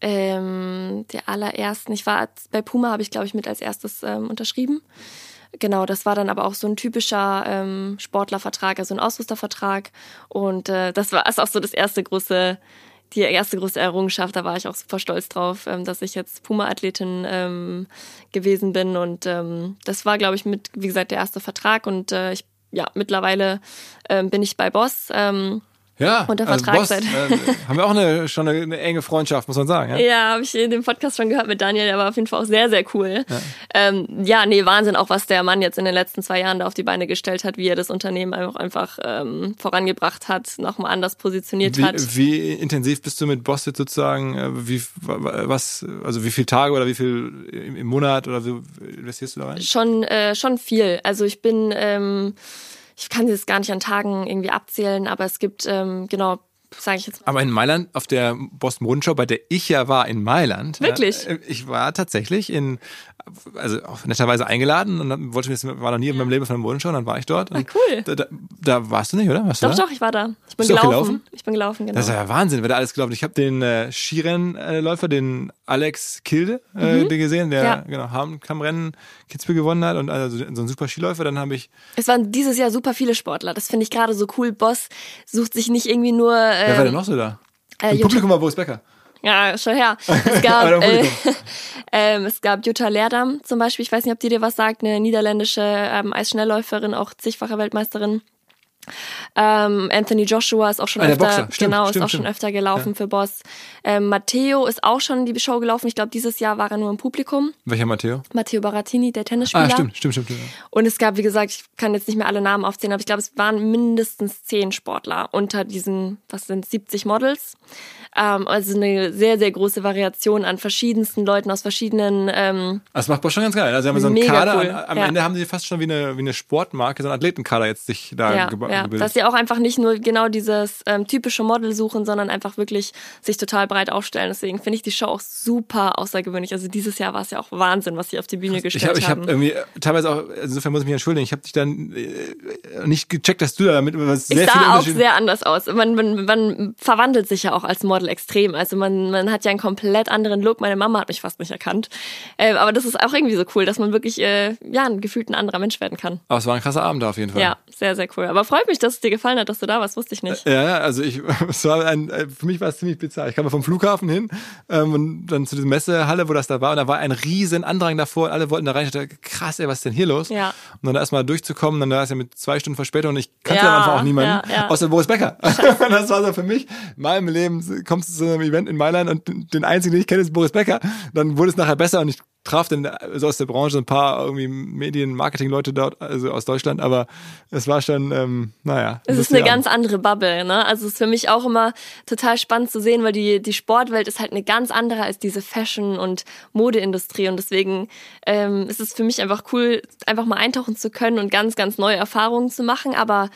ähm, der allerersten, ich war bei Puma, habe ich, glaube ich, mit als erstes ähm, unterschrieben. Genau, das war dann aber auch so ein typischer ähm, Sportlervertrag, also ein Ausrüstervertrag. Und äh, das war ist auch so das erste große, die erste große Errungenschaft. Da war ich auch super stolz drauf, ähm, dass ich jetzt Puma-Athletin ähm, gewesen bin. Und ähm, das war, glaube ich, mit, wie gesagt, der erste Vertrag. Und äh, ich, ja, mittlerweile ähm, bin ich bei Boss. Ähm, Ja, der also Vertrag Boss, seit- äh, haben wir auch eine, schon eine, eine enge Freundschaft, muss man sagen. Ja? Ja, habe ich in dem Podcast schon gehört mit Daniel, der war auf jeden Fall auch sehr, sehr cool. Ja. Ähm, ja, nee, Wahnsinn, auch was der Mann jetzt in den letzten zwei Jahren da auf die Beine gestellt hat, wie er das Unternehmen einfach, einfach ähm, vorangebracht hat, nochmal anders positioniert hat. Wie, wie intensiv bist du mit Boss jetzt sozusagen? äh, Wie, was, also wie viele Tage oder wie viel im, im Monat oder wie investierst du da rein? Schon, äh, schon viel. Also ich bin, ähm, ich kann das gar nicht an Tagen irgendwie abzählen, aber es gibt, ähm, genau, sage ich jetzt Aber in Mailand, auf der Boston Modenschau, bei der ich ja war in Mailand. Wirklich? Äh, ich war tatsächlich in, also auch netterweise eingeladen und dann wollte ich mir, war noch nie in meinem Leben von einer Modenschau, und dann war ich dort. Und cool. Da, da, da warst du nicht, oder? Warst du Doch, doch, ich war da. Ich bin gelaufen. gelaufen? Ich bin gelaufen, genau. Das ist ja Wahnsinn, wer da alles gelaufen. Ich habe den äh, Skirennläufer, den Alex Kilde, äh, den gesehen, der Mhm. Ja. genau Hahnkammrennen Kitzbühel gewonnen hat und also so ein super Skiläufer. Dann habe ich, Es waren dieses Jahr super viele Sportler. Das finde ich gerade so cool. Boss sucht sich nicht irgendwie nur. wer war Ähm, denn noch so da? äh, Im Publikum war Boris Becker. Ja, schon her. Es gab, äh, ähm, es gab Jutta Leerdam zum Beispiel. Ich weiß nicht, ob die dir was sagt. Eine niederländische ähm, Eisschnellläuferin, auch zigfache Weltmeisterin. Ähm, Anthony Joshua ist auch schon Ah, öfter. Stimmt, genau, stimmt, ist auch stimmt. schon öfter gelaufen für Boss. Ähm, Matteo ist auch schon die Show gelaufen. Ich glaube, dieses Jahr war er nur im Publikum. Welcher Matteo? Matteo Barattini, der Tennisspieler. Ah, stimmt, stimmt, stimmt. stimmt. Und es gab, wie gesagt, ich kann jetzt nicht mehr alle Namen aufzählen, aber ich glaube, es waren mindestens zehn Sportler unter diesen, was sind 70 Models. Ähm, also eine sehr, sehr große Variation an verschiedensten Leuten aus verschiedenen. Ähm, Das macht Boss schon ganz geil. Also haben wir so einen Kader. cool, Am, am ja. Ende haben sie fast schon wie eine, wie eine Sportmarke, so einen Athletenkader jetzt sich da ja, geba- ja, gebildet. dass sie auch einfach nicht nur genau dieses ähm, typische Model suchen, sondern einfach wirklich sich total breit aufstellen. Deswegen finde ich die Show auch super außergewöhnlich. Also dieses Jahr war es ja auch Wahnsinn, was sie auf die Bühne gestellt ich habe ich haben. hab irgendwie äh, teilweise auch, insofern muss ich mich entschuldigen, ich habe dich dann äh, nicht gecheckt, dass du da damit was Ich sehr viele sah auch sehr anders aus. Man, man, man verwandelt sich ja auch als Model extrem. Also man, man hat ja einen komplett anderen Look. Meine Mama hat mich fast nicht erkannt. Äh, aber das ist auch irgendwie so cool, dass man wirklich äh, ja, ein gefühlt ein anderer Mensch werden kann. Aber es war ein krasser Abend da auf jeden Fall. Ja, sehr, sehr cool. Aber freut mich, dass es dir gefallen hat, dass du da warst. Wusste ich nicht. Ja, ja, also ich, es war ein, äh, für mich war es ziemlich bizarr. Ich kam vom Flughafen hin ähm, und dann zu dieser Messehalle, wo das da war, und da war ein riesen Andrang davor und alle wollten da rein. Ich dachte, krass, ey, was ist denn hier los? Ja. Und dann da erstmal durchzukommen, dann da ist ja mit zwei Stunden Verspätung und ich kannte Ja, am Anfang auch niemanden, ja, ja. außer Boris Becker. das war so für mich, in meinem Leben kommst du zu einem Event in Mailand und den einzigen, den ich kenne, ist Boris Becker. Dann wurde es nachher besser und ich traf dann so aus der Branche ein paar irgendwie Medien, Marketing-Leute dort, also aus Deutschland, aber es war schon, ähm, naja. Es ist eine Abend. ganz andere Bubble, ne? Also es ist für mich auch immer total spannend zu sehen, weil die, die Sportwelt ist halt eine ganz andere als diese Fashion- und Modeindustrie. Und deswegen ähm, ist es für mich einfach cool, einfach mal eintauchen zu können und ganz, ganz neue Erfahrungen zu machen. Aber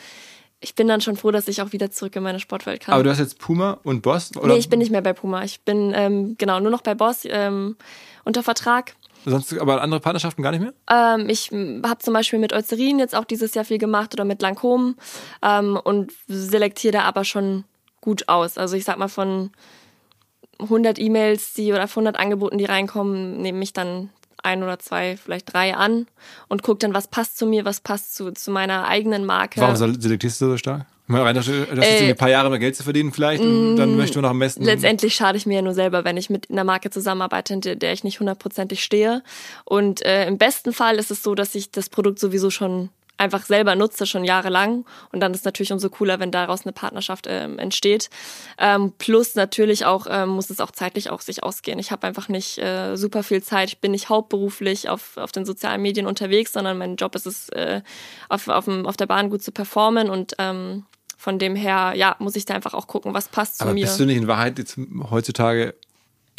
ich bin dann schon froh, dass ich auch wieder zurück in meine Sportwelt kann. Aber du hast jetzt Puma und Boss? Oder nee, ich bin nicht mehr bei Puma. Ich bin ähm, genau nur noch bei Boss ähm, unter Vertrag. Sonst aber andere Partnerschaften gar nicht mehr? Ähm, ich habe zum Beispiel mit Eucerin jetzt auch dieses Jahr viel gemacht oder mit Lancôme ähm, und selektiere da aber schon gut aus. Also ich sag mal von 100 E-Mails, die oder 100 Angeboten, die reinkommen, nehme ich dann ein oder zwei, vielleicht drei an und gucke dann, was passt zu mir, was passt zu, zu meiner eigenen Marke. Warum selektierst du so stark? Rein, du jetzt Äh, ein paar Jahre mehr Geld zu verdienen vielleicht und dann möchtest du noch am besten... Letztendlich schade ich mir ja nur selber, wenn ich mit einer Marke zusammenarbeite, hinter der ich nicht hundertprozentig stehe. Und äh, im besten Fall ist es so, dass ich das Produkt sowieso schon einfach selber nutze, schon jahrelang. Und dann ist natürlich umso cooler, wenn daraus eine Partnerschaft ähm, entsteht. Ähm, plus natürlich auch ähm, muss es auch zeitlich auch sich ausgehen. Ich habe einfach nicht äh, super viel Zeit. Ich bin nicht hauptberuflich auf, auf den sozialen Medien unterwegs, sondern mein Job ist es, äh, auf, auf, auf der Bahn gut zu performen und ähm, von dem her, ja, muss ich da einfach auch gucken, was passt zu Aber mir. bist du nicht in Wahrheit jetzt heutzutage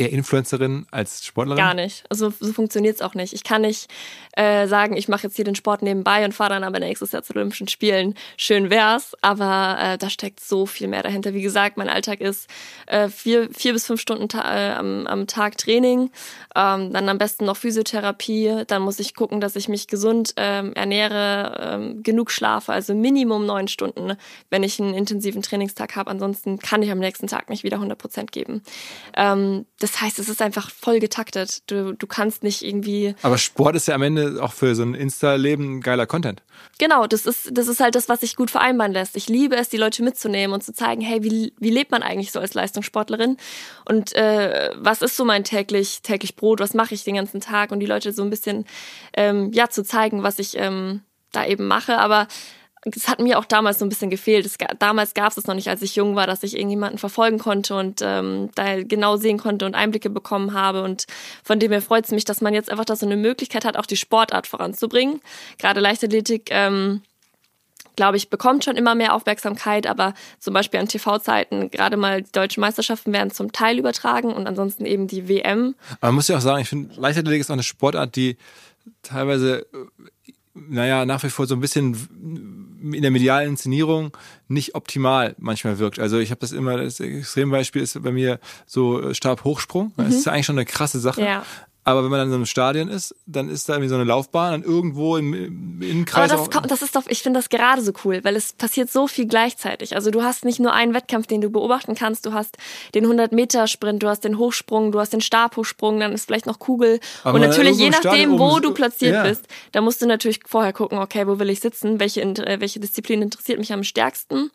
eher Influencerin als Sportlerin? Gar nicht. Also so funktioniert es auch nicht. Ich kann nicht äh, sagen, ich mache jetzt hier den Sport nebenbei und fahre dann aber nächstes Jahr zu Olympischen Spielen. Schön wär's, aber äh, da steckt so viel mehr dahinter. Wie gesagt, mein Alltag ist äh, vier, vier bis fünf Stunden äh, am, am Tag Training, ähm, dann am besten noch Physiotherapie. Dann muss ich gucken, dass ich mich gesund ähm, ernähre, ähm, genug schlafe, also Minimum neun Stunden, wenn ich einen intensiven Trainingstag habe. Ansonsten kann ich am nächsten Tag nicht wieder 100 Prozent geben. Ähm, das heißt, es ist einfach voll getaktet. Du, du kannst nicht irgendwie. Aber Sport ist ja am Ende auch für so ein Insta-Leben geiler Content. Genau, das ist, das ist halt das, was sich gut vereinbaren lässt. Ich liebe es, die Leute mitzunehmen und zu zeigen, hey, wie, wie lebt man eigentlich so als Leistungssportlerin? Und äh, was ist so mein täglich, täglich Brot? Was mache ich den ganzen Tag? Und die Leute so ein bisschen ähm, ja zu zeigen, was ich ähm, da eben mache. Aber es hat mir auch damals so ein bisschen gefehlt. Es, damals gab es es noch nicht, als ich jung war, dass ich irgendjemanden verfolgen konnte und ähm, da genau sehen konnte und Einblicke bekommen habe. Und von dem her freut es mich, dass man jetzt einfach da so eine Möglichkeit hat, auch die Sportart voranzubringen. Gerade Leichtathletik, ähm, glaube ich, bekommt schon immer mehr Aufmerksamkeit, aber zum Beispiel an TV-Zeiten, gerade mal die deutschen Meisterschaften werden zum Teil übertragen und ansonsten eben die WM. Aber man muss ja auch sagen, ich finde, Leichtathletik ist auch eine Sportart, die teilweise naja, nach wie vor so ein bisschen in der medialen Inszenierung nicht optimal manchmal wirkt. Also ich habe das immer, das Extrembeispiel ist bei mir so Stabhochsprung. Das ist eigentlich schon eine krasse Sache. Ja. Aber wenn man dann in so einem Stadion ist, dann ist da irgendwie so eine Laufbahn dann irgendwo im, im Innenkreis. Aber das, kommt, das ist doch, ich finde das gerade so cool, weil es passiert so viel gleichzeitig. Also du hast nicht nur einen Wettkampf, den du beobachten kannst, du hast den 100-Meter-Sprint, du hast den Hochsprung, du hast den Stabhochsprung, dann ist vielleicht noch Kugel. Aber und natürlich, je nachdem, wo du platziert ja. bist, da musst du natürlich vorher gucken, okay, wo will ich sitzen, welche, äh, welche Disziplin interessiert mich am stärksten.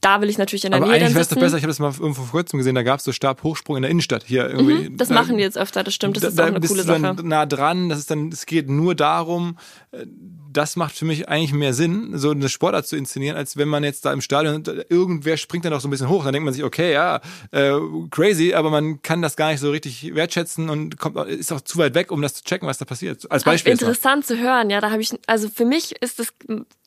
Da will ich natürlich in der aber Nähe eigentlich wäre es doch besser, ich habe das mal irgendwo vor kurzem gesehen, da gab es so Stabhochsprung in der Innenstadt hier irgendwie. Mhm, das Da- machen die jetzt öfter, das stimmt, das da, ist auch da eine bist coole du dann Sache. nah dran, das ist dann, es geht nur darum, äh, das macht für mich eigentlich mehr Sinn, so eine Sportart zu inszenieren, als wenn man jetzt da im Stadion, irgendwer springt dann auch so ein bisschen hoch, dann denkt man sich, okay, ja, äh, crazy, aber man kann das gar nicht so richtig wertschätzen und kommt, ist auch zu weit weg, um das zu checken, was da passiert. Als Beispiel. Interessant zu hören, ja, da habe ich, also für mich ist das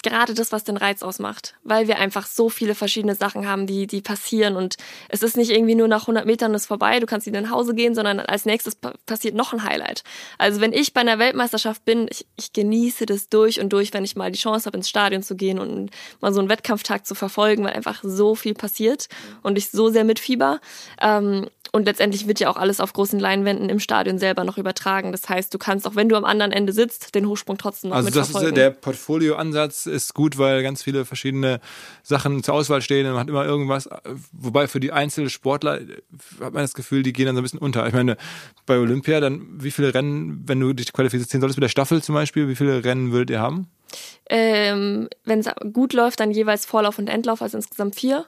gerade das, was den Reiz ausmacht, weil wir einfach so viele verschiedene Sachen haben, die, die passieren und es ist nicht irgendwie nur nach 100 Metern ist vorbei, du kannst wieder nach Hause gehen, sondern als nächstes pa- passiert noch ein Highlight. Also wenn ich bei einer Weltmeisterschaft bin, ich, ich genieße das durch und durch, wenn ich mal die Chance habe, ins Stadion zu gehen und mal so einen Wettkampftag zu verfolgen, weil einfach so viel passiert und ich so sehr mitfieber. Ähm, und letztendlich wird ja auch alles auf großen Leinwänden im Stadion selber noch übertragen. Das heißt, du kannst auch, wenn du am anderen Ende sitzt, den Hochsprung trotzdem noch Also das ist mitverfolgen. der Portfolioansatz ist gut, weil ganz viele verschiedene Sachen zur Auswahl stehen und man hat immer irgendwas. Wobei für die Einzelsportler äh, hat man das Gefühl, die gehen dann so ein bisschen unter. Ich meine, bei Olympia dann wie viele Rennen, wenn du dich qualifizieren solltest mit der Staffel zum Beispiel, wie viele Rennen würdet ihr haben? ähm, wenn es gut läuft, dann jeweils Vorlauf und Endlauf, also insgesamt vier.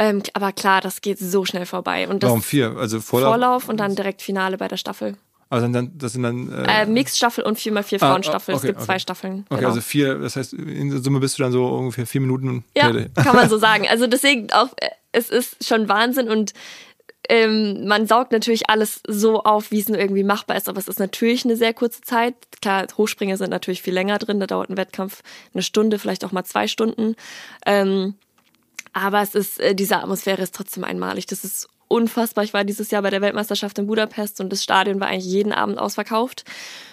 Ähm, aber klar, das geht so schnell vorbei. Und Warum vier? Also Vorlauf. Vorlauf und dann direkt Finale bei der Staffel. Also dann, das sind dann. Äh, Mixstaffel und 4x4 Ah, Frauenstaffel. ah, es okay, gibt okay. zwei Staffeln. Okay, genau. also vier, das heißt, in Summe bist du dann so ungefähr vier Minuten. Ja, kann man so sagen. Also deswegen auch, äh, es ist schon Wahnsinn und ähm, man saugt natürlich alles so auf, wie es nur irgendwie machbar ist, aber es ist natürlich eine sehr kurze Zeit. Klar, Hochspringer sind natürlich viel länger drin, da dauert ein Wettkampf eine Stunde, vielleicht auch mal zwei Stunden. Ähm, aber es ist, äh, diese Atmosphäre ist trotzdem einmalig. Das ist unfassbar. Ich war dieses Jahr bei der Weltmeisterschaft in Budapest und das Stadion war eigentlich jeden Abend ausverkauft.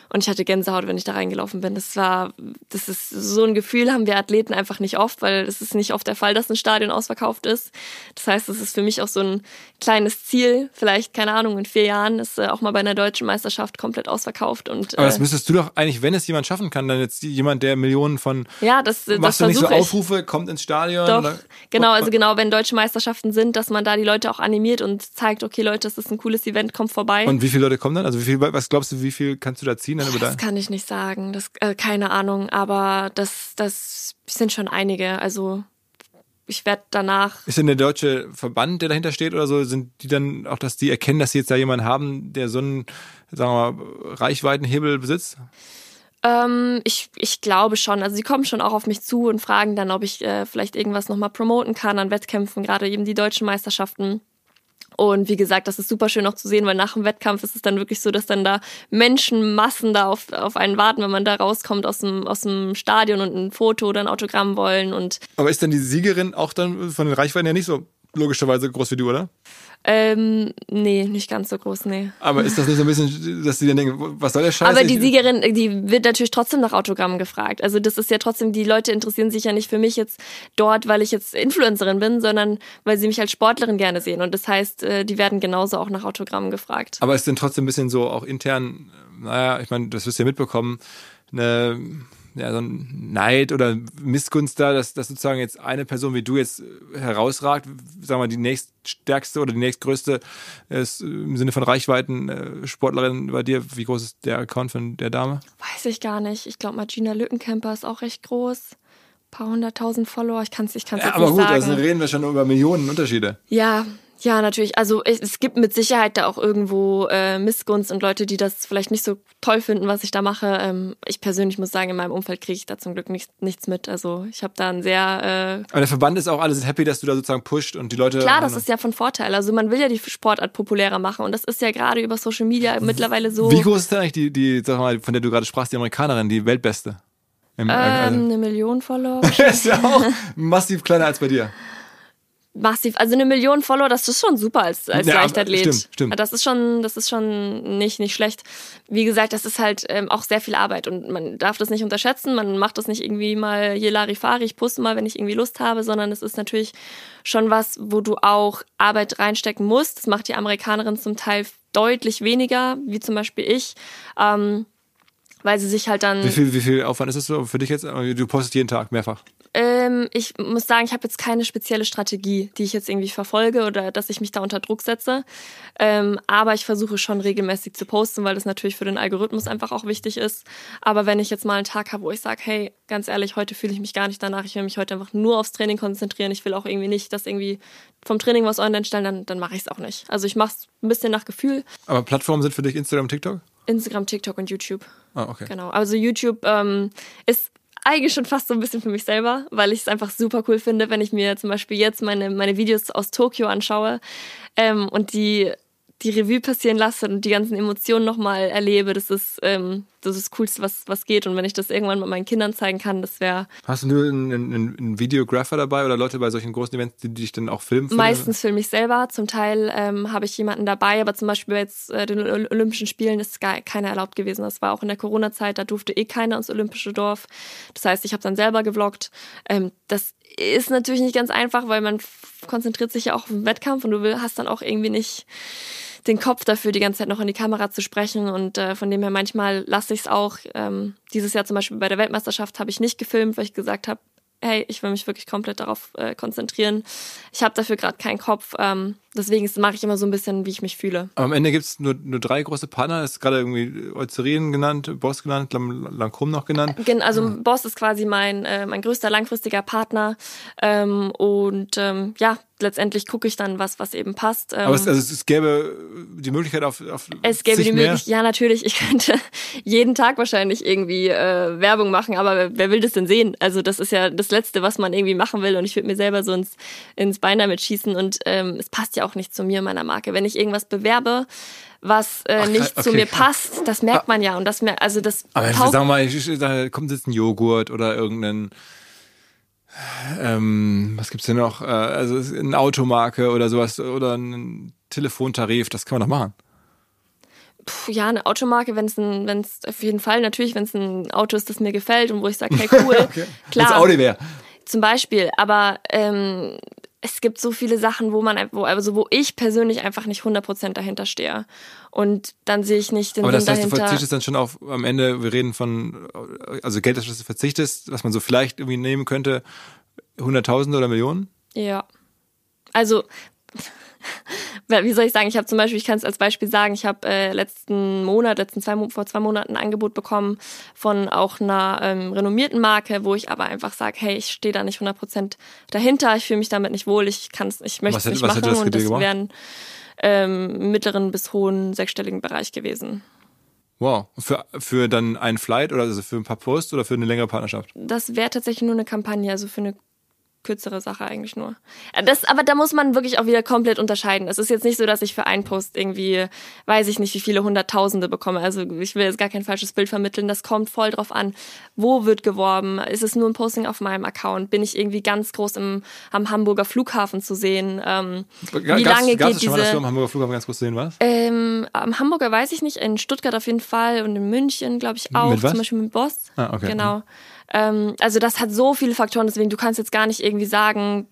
Und ich hatte Gänsehaut, wenn ich da reingelaufen bin. Das war, das ist so ein Gefühl, haben wir Athleten einfach nicht oft, weil es ist nicht oft der Fall, dass ein Stadion ausverkauft ist. Das heißt, es ist für mich auch so ein kleines Ziel. Vielleicht, keine Ahnung, in vier Jahren ist äh, auch mal bei einer deutschen Meisterschaft komplett ausverkauft. Und Aber das äh, müsstest du doch eigentlich, wenn es jemand schaffen kann, dann jetzt jemand, der Millionen von. ja, das, das Machst du nicht so versuche ich. Aufrufe, kommt ins Stadion? Doch, oder- genau, also genau, wenn deutsche Meisterschaften sind, dass man da die Leute auch animiert und zeigt, okay Leute, das ist ein cooles Event, kommt vorbei. Und wie viele Leute kommen dann? Also wie viel, was glaubst du, wie viel kannst du da ziehen? Dann über da? das kann ich nicht sagen, das, äh, keine Ahnung, aber das, das sind schon einige. Also ich werde danach Ist denn der deutsche Verband, der dahinter steht oder so, sind die dann auch, dass die erkennen, dass sie jetzt da jemanden haben, der so einen, sagen wir mal, Reichweitenhebel besitzt? Ähm, ich, ich glaube schon. Also sie kommen schon auch auf mich zu und fragen dann, ob ich äh, vielleicht irgendwas nochmal promoten kann an Wettkämpfen, gerade eben die deutschen Meisterschaften. Und wie gesagt, das ist super schön auch zu sehen, weil nach dem Wettkampf ist es dann wirklich so, dass dann da Menschenmassen da auf, auf einen warten, wenn man da rauskommt aus dem, aus dem Stadion und ein Foto oder ein Autogramm wollen. Und Aber ist dann die Siegerin auch dann von den Reichweiten ja nicht so logischerweise groß wie du, oder? Ähm, nee, nicht ganz so groß, nee. Aber ist das nicht so ein bisschen, dass die dann denken, was soll der Scheiß? Aber die Siegerin, die wird natürlich trotzdem nach Autogrammen gefragt. Also das ist ja trotzdem, die Leute interessieren sich ja nicht für mich jetzt dort, weil ich jetzt Influencerin bin, sondern weil sie mich als Sportlerin gerne sehen. Und das heißt, äh, die werden genauso auch nach Autogrammen gefragt. Aber ist denn trotzdem ein bisschen so auch intern, äh, naja, ich meine, das wirst du ja mitbekommen, eine, ja, so ein Neid oder Missgunst da, dass, dass sozusagen jetzt eine Person wie du jetzt äh, herausragt, sagen wir mal, die nächststärkste oder die nächstgrößte ist im Sinne von Reichweiten äh, Sportlerin bei dir. Wie groß ist der Account von der Dame? Weiß ich gar nicht. Ich glaube, Margina Lückenkämper ist auch recht groß. paar hunderttausend Follower. Ich kann es ich kann's Ja, jetzt aber nicht gut, sagen. also reden wir schon über Millionen Unterschiede. Ja, ja, natürlich. Also es, gibt mit Sicherheit da auch irgendwo äh, Missgunst und Leute, die das vielleicht nicht so toll finden, was ich da mache. Ähm, ich persönlich muss sagen, in meinem Umfeld kriege ich da zum Glück nicht, nichts mit. Also ich habe da ein sehr Aber der Verband ist auch alles happy, dass du da sozusagen pusht und die Leute. äh, klar, das ist ja von Vorteil. Also man will ja die Sportart populärer machen und das ist ja gerade über Social Media mittlerweile so. Wie groß ist denn eigentlich die, die, sag mal, von der du gerade sprachst, die Amerikanerin, die Weltbeste? Im, ähm, also, eine Million Follower. ist ja auch massiv kleiner als bei dir. Massiv. Also eine Million Follower, das ist schon super als, als Ja, Leichtathlet. stimmt, stimmt. Das ist schon, das ist schon nicht, nicht schlecht. Wie gesagt, das ist halt ähm, auch sehr viel Arbeit und man darf das nicht unterschätzen. Man macht das nicht irgendwie mal hier Larifari, ich poste mal, wenn ich irgendwie Lust habe, sondern es ist natürlich schon was, wo du auch Arbeit reinstecken musst. Das macht die Amerikanerin zum Teil deutlich weniger, wie zum Beispiel ich. Ähm, weil sie sich halt dann. Wie viel, wie viel Aufwand ist das so für dich jetzt? Du postest jeden Tag mehrfach. Ähm, ich muss sagen, ich habe jetzt keine spezielle Strategie, die ich jetzt irgendwie verfolge oder dass ich mich da unter Druck setze. Ähm, aber ich versuche schon regelmäßig zu posten, weil das natürlich für den Algorithmus einfach auch wichtig ist. Aber wenn ich jetzt mal einen Tag habe, wo ich sage, hey, ganz ehrlich, heute fühle ich mich gar nicht danach, ich will mich heute einfach nur aufs Training konzentrieren, ich will auch irgendwie nicht, dass irgendwie vom Training was online stellen, dann, dann mache ich es auch nicht. Also ich mache es ein bisschen nach Gefühl. Aber Plattformen sind für dich Instagram, TikTok? Instagram, TikTok und YouTube. Ah, okay. Genau. Also YouTube ähm, ist eigentlich schon fast so ein bisschen für mich selber, weil ich es einfach super cool finde, wenn ich mir zum Beispiel jetzt meine, meine Videos aus Tokio anschaue ähm, und die, die Revue passieren lasse und die ganzen Emotionen nochmal erlebe. Das ist ähm, das, ist das Coolste, was, was geht. Und wenn ich das irgendwann mit meinen Kindern zeigen kann, das wäre Hast du einen, einen, einen Videographer dabei oder Leute bei solchen großen Events, die, die dich dann auch filmen? meistens filme ich selber. Zum Teil ähm, habe ich jemanden dabei, aber zum Beispiel bei jetzt äh, den Oly- Olympischen Spielen ist gar keiner erlaubt gewesen. Das war auch in der Corona-Zeit, da durfte eh keiner ins Olympische Dorf. Das heißt, ich habe dann selber gevloggt. Ähm, das ist natürlich nicht ganz einfach, weil man konzentriert sich ja auch auf den Wettkampf und du hast dann auch irgendwie nicht den Kopf dafür, die ganze Zeit noch in die Kamera zu sprechen. Und äh, von dem her manchmal lasse ich es auch. Ähm, dieses Jahr zum Beispiel bei der Weltmeisterschaft habe ich nicht gefilmt, weil ich gesagt habe, hey, ich will mich wirklich komplett darauf äh, konzentrieren. Ich habe dafür gerade keinen Kopf. Ähm, deswegen mache ich immer so ein bisschen, wie ich mich fühle. Am Ende gibt es nur, nur drei große Partner. Das ist gerade irgendwie Eucerin genannt, Boss genannt, Lancôme noch genannt. Gen- Also Boss ist quasi mein, äh, mein größter langfristiger Partner. Ähm, und ähm, ja, letztendlich gucke ich dann, was, was eben passt. Ähm, Aber es, also es gäbe die Möglichkeit auf, auf Es gäbe die. Möglichkeit, ja natürlich, ich könnte jeden Tag wahrscheinlich irgendwie äh, Werbung machen, aber wer, will das denn sehen? Also das ist ja das Letzte, was man irgendwie machen will und ich würde mir selber so ins, ins Bein damit schießen und ähm, es passt ja auch nicht zu mir, meiner Marke. Wenn ich irgendwas bewerbe, was äh, Ach, nicht zu okay. mir passt, das merkt man ja und das also das Aber sagen wir mal, da kommt jetzt ein Joghurt oder irgendein, ähm, was gibt's denn noch? Äh, also eine Automarke oder sowas oder ein Telefontarif, das kann man doch machen. Puh, ja, eine Automarke, wenn es ein, wenn es auf jeden Fall natürlich, wenn es ein Auto ist, das mir gefällt und wo ich sage, hey cool, Wenn's klar, Audi wäre. zum Beispiel. Aber ähm, es gibt so viele Sachen, wo man, wo, also wo ich persönlich einfach nicht 100% dahinter stehe. Und dann sehe ich nicht den Aber Sinn das heißt, du dahinter. verzichtest dann schon auf, am Ende, wir reden von, also Geld, das du verzichtest, was man so vielleicht irgendwie nehmen könnte, Hunderttausende oder Millionen? Ja. Also, wie soll ich sagen, ich habe zum Beispiel, ich kann es als Beispiel sagen, ich habe äh, letzten Monat, letzten zwei, vor zwei Monaten ein Angebot bekommen von auch einer ähm, renommierten Marke, wo ich aber einfach sage, hey, ich stehe da nicht 100% dahinter, ich fühle mich damit nicht wohl, ich kann es, ich möchte es nicht machen das und das gemacht? wäre ein ähm, mittleren bis hohen sechsstelligen Bereich gewesen. Wow. Für, für dann einen Flight oder also für ein paar Posts oder für eine längere Partnerschaft? Das wäre tatsächlich nur eine Kampagne, also für eine kürzere Sache eigentlich nur. Äh, Das, aber da muss man wirklich auch wieder komplett unterscheiden. Es ist jetzt nicht so, dass ich für einen Post irgendwie, weiß ich nicht, wie viele Hunderttausende bekomme. Also ich will jetzt gar kein falsches Bild vermitteln. Das kommt voll drauf an. Wo wird geworben? Ist es nur ein Posting auf meinem Account? Bin ich irgendwie ganz groß im, am Hamburger Flughafen zu sehen? Ähm, wie Gab's- lange gab's geht es schon mal, dass du am Hamburger Flughafen ganz kurz sehen warst? Ähm, am Hamburger weiß ich nicht, in Stuttgart auf jeden Fall und in München, glaube ich, auch. Mit was? Zum Beispiel mit Boss. Ah, okay. Genau. Ähm, also das hat so viele Faktoren, deswegen du kannst jetzt gar nicht irgendwie sagen,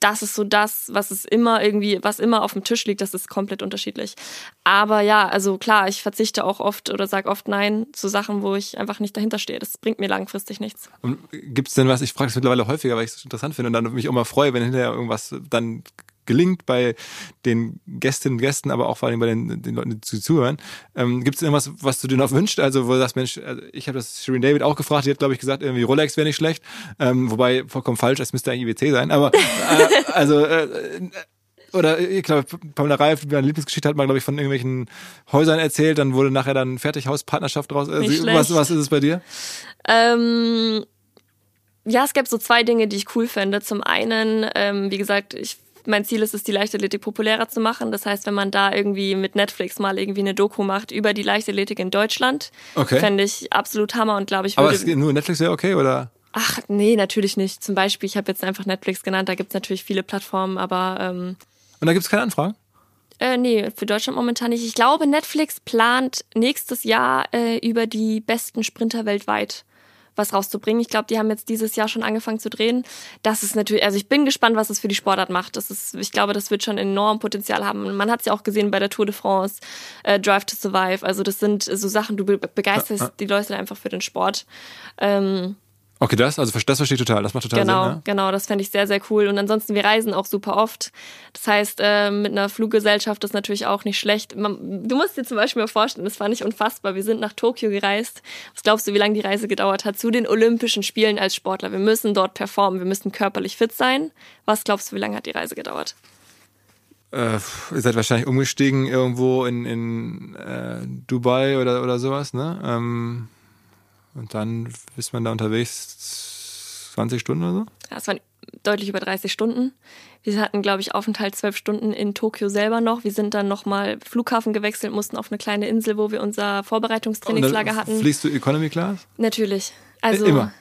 das ist so das, was es immer irgendwie, was immer auf dem Tisch liegt, das ist komplett unterschiedlich. Aber ja, also klar, ich verzichte auch oft oder sage oft Nein zu Sachen, wo ich einfach nicht dahinter stehe. Das bringt mir langfristig nichts. Und gibt's denn was, ich frage das mittlerweile häufiger, weil ich es interessant finde und dann mich auch mal freue, wenn hinterher irgendwas dann gelingt bei den Gästinnen und Gästen, aber auch vor allem bei den, den Leuten, die zu zuhören. Ähm, Gibt es irgendwas, was du dir noch wünschst? Also wo du sagst, Mensch, also ich habe das Shirin David auch gefragt, die hat, glaube ich, gesagt, irgendwie Rolex wäre nicht schlecht. Ähm, wobei vollkommen falsch, es müsste eigentlich IWC sein. Aber äh, also äh, oder ich glaube, Pamela Reif, meine Lieblingsgeschichte hat mal, glaube ich, von irgendwelchen Häusern erzählt, dann wurde nachher dann Fertighauspartnerschaft draus. Also, Nicht was, schlecht. was ist es bei dir? Ähm, ja, es gäbe so zwei Dinge, die ich cool fände. Zum einen, ähm, wie gesagt, ich, mein Ziel ist es, die Leichtathletik populärer zu machen. Das heißt, wenn man da irgendwie mit Netflix mal irgendwie eine Doku macht über die Leichtathletik in Deutschland, Okay. fände ich absolut Hammer und glaube ich Aber würde... es geht nur Netflix wäre okay, oder? Ach, nee, natürlich nicht. Zum Beispiel, ich habe jetzt einfach Netflix genannt, da gibt's natürlich viele Plattformen, aber ähm, Und da gibt es keine Anfragen? äh, nee, für Deutschland momentan nicht. Ich glaube, Netflix plant nächstes Jahr äh, über die besten Sprinter weltweit was rauszubringen. Ich glaube, die haben jetzt dieses Jahr schon angefangen zu drehen. Das ist natürlich, also ich bin gespannt, was es für die Sportart macht. Das ist, ich glaube, das wird schon enorm Potenzial haben. Man hat es ja auch gesehen bei der Tour de France, äh, Drive to Survive. Also das sind so Sachen, du be begeisterst die Leute einfach für den Sport. Ähm, Okay, das, also das verstehe ich total, das macht total Genau, Sinn. Ne? genau, das fände ich sehr, sehr cool. Und ansonsten, wir reisen auch super oft. Das heißt, äh, mit einer Fluggesellschaft ist natürlich auch nicht schlecht. Man, du musst dir zum Beispiel mal vorstellen, das war nicht unfassbar. Wir sind nach Tokio gereist. Was glaubst du, wie lange die Reise gedauert hat? Zu den Olympischen Spielen als Sportler. Wir müssen dort performen, wir müssen körperlich fit sein. Was glaubst du, wie lange hat die Reise gedauert? Äh, ihr seid wahrscheinlich umgestiegen irgendwo in, in äh, Dubai oder, oder sowas, ne? Ähm, und dann ist man da unterwegs 20 Stunden oder so? Ja, es waren deutlich über 30 Stunden. Wir hatten, glaube ich, Aufenthalt zwölf Stunden in Tokio selber noch. Wir sind dann nochmal Flughafen gewechselt, mussten auf eine kleine Insel, wo wir unser Vorbereitungstrainingslager hatten. Fliegst du Economy Class? Natürlich. Also Äh, immer?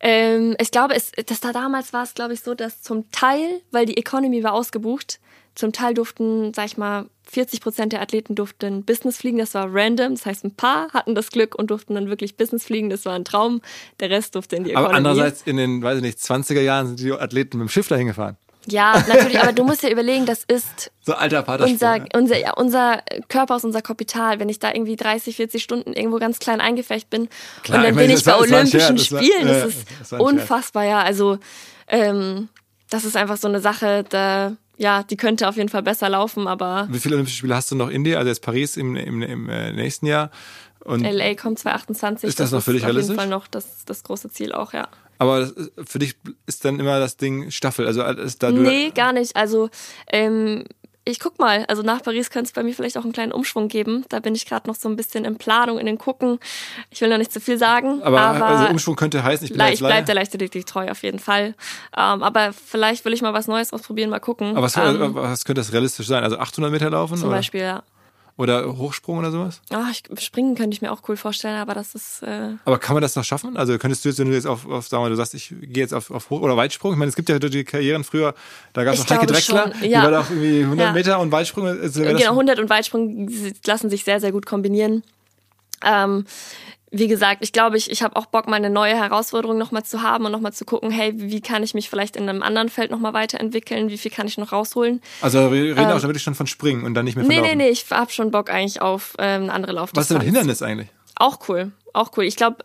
Ähm, ich glaube, es, das da damals war es, glaube ich, so, dass zum Teil, weil die Economy war ausgebucht, zum Teil durften, sag ich mal, 40 Prozent der Athleten durften Business fliegen. Das war random. Das heißt, ein paar hatten das Glück und durften dann wirklich Business fliegen. Das war ein Traum. Der Rest durfte in die Economy. Aber andererseits in den, weiß ich nicht, 20er Jahren sind die Athleten mit dem Schiff dahin gefahren. Ja, natürlich. aber du musst ja überlegen, das ist So alter unser, ne? unser, ja, unser Körper ist unser Kapital. Wenn ich da irgendwie 30, 40 Stunden irgendwo ganz klein eingefecht bin Klar, und dann ich meine, bin ich das bei war- das Olympischen das war- Spielen, ja, das ist das unfassbar, ja. Also ähm, das ist einfach so eine Sache, da, ja, die könnte auf jeden Fall besser laufen, aber Wie viele Olympische Spiele hast du noch in dir? Also jetzt Paris im, im, im äh, nächsten Jahr. Und, LA kommt 2028. Ist das noch für dich auf realistisch? jeden Fall noch das, das große Ziel auch, ja. aber das für dich ist dann immer das Ding Staffel. Also ist da Nee, gar nicht. Also ähm, ich guck mal, also nach Paris könnte es bei mir vielleicht auch einen kleinen Umschwung geben. Da bin ich gerade noch so ein bisschen in Planung, in den Gucken. Ich will noch nicht zu viel sagen, aber, aber, also Umschwung könnte heißen, ich bin Le- ich bleib der Leichtathletik treu auf jeden Fall. Ähm, aber vielleicht will ich mal was Neues ausprobieren, mal gucken. Aber was, ähm, was könnte das realistisch sein? Also 800 Meter laufen? zum oder? Beispiel, ja. Oder Hochsprung oder sowas? Ah, ich, springen könnte ich mir auch cool vorstellen, aber das ist äh, Aber kann man das noch schaffen? Also könntest du jetzt, wenn du jetzt auf, auf sagen wir, mal, du sagst, ich gehe jetzt auf, auf Hoch- oder Weitsprung. Ich meine, es gibt ja die Karrieren früher, da gab es noch Heike Drechsler, schon, die ja. war doch irgendwie 100 Ja. Meter und Weitsprung. Also genau 100 und Weitsprung lassen sich sehr, sehr gut kombinieren. Ähm, wie gesagt, ich glaube, ich, ich habe auch Bock, mal eine neue Herausforderung nochmal zu haben und nochmal zu gucken, hey, wie kann ich mich vielleicht in einem anderen Feld nochmal weiterentwickeln? Wie viel kann ich noch rausholen? also wir reden auch schon wirklich schon von Springen und dann nicht mehr von Ähm, Nee, nee, Laufen. nee, ich habe schon Bock eigentlich auf ähm, eine andere Laufdistanz. Was ist denn mit Hindernis eigentlich? Auch cool, auch cool. Ich glaube,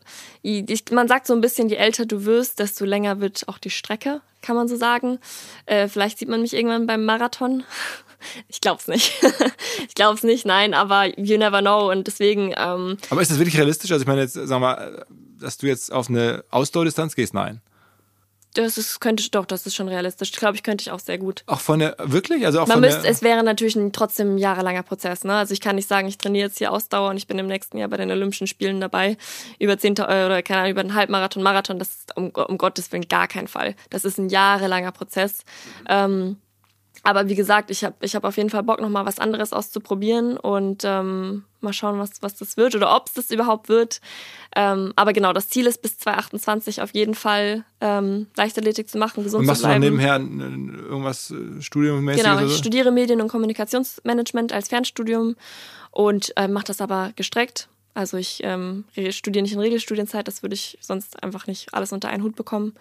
man sagt so ein bisschen, je älter du wirst, desto länger wird auch die Strecke, kann man so sagen. Äh, vielleicht sieht man mich irgendwann beim Marathon. Ich glaub's nicht. ich glaub's nicht, nein, aber you never know. Und deswegen, ähm, Aber ist das wirklich realistisch? Also ich meine jetzt, sag mal, dass du jetzt auf eine Ausdauerdistanz gehst? Nein. Das ist, könnte doch, das ist schon realistisch. Ich glaube, ich könnte ich auch sehr gut. Auch von der, wirklich? Also auch Man von müsste, der, es wäre natürlich ein trotzdem ein jahrelanger Prozess. Ne? Also ich kann nicht sagen, ich trainiere jetzt hier Ausdauer und ich bin im nächsten Jahr bei den Olympischen Spielen dabei. Über 10 oder keine Ahnung, über einen Halbmarathon, Marathon, das ist um, um Gottes Willen gar kein Fall. Das ist ein jahrelanger Prozess. Ähm, aber wie gesagt, ich habe ich hab auf jeden Fall Bock, nochmal was anderes auszuprobieren und ähm, mal schauen, was, was das wird oder ob es das überhaupt wird. Ähm, aber genau, das Ziel ist bis 2028 auf jeden Fall ähm, Leichtathletik zu machen, gesund und machst zu du noch bleiben. nebenher äh, irgendwas äh, studiummäßig Genau, ich so? studiere Medien- und Kommunikationsmanagement als Fernstudium und äh, mache das aber gestreckt. Also ich ähm, re- studiere nicht in Regelstudienzeit, das würde ich sonst einfach nicht alles unter einen Hut bekommen.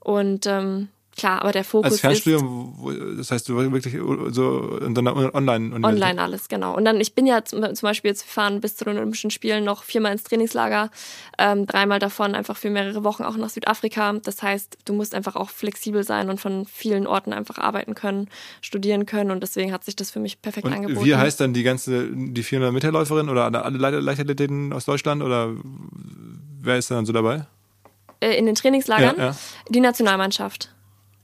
Und ähm, klar, aber der Fokus Als ist Fernstudium, wo, das heißt, du wirklich so und dann online online alles, genau. Und dann, ich bin ja zum, Beispiel jetzt, wir fahren bis zu den Olympischen Spielen noch viermal ins Trainingslager, ähm, dreimal davon einfach für mehrere Wochen auch nach Südafrika. Das heißt, du musst einfach auch flexibel sein und von vielen Orten einfach arbeiten können, studieren können und deswegen hat sich das für mich perfekt Und angeboten. wie heißt dann die ganze, die 400 Meter Läuferin oder alle Leichtathletinnen aus Deutschland oder wer ist dann so dabei? äh, in den Trainingslagern? Ja, ja. Die Nationalmannschaft.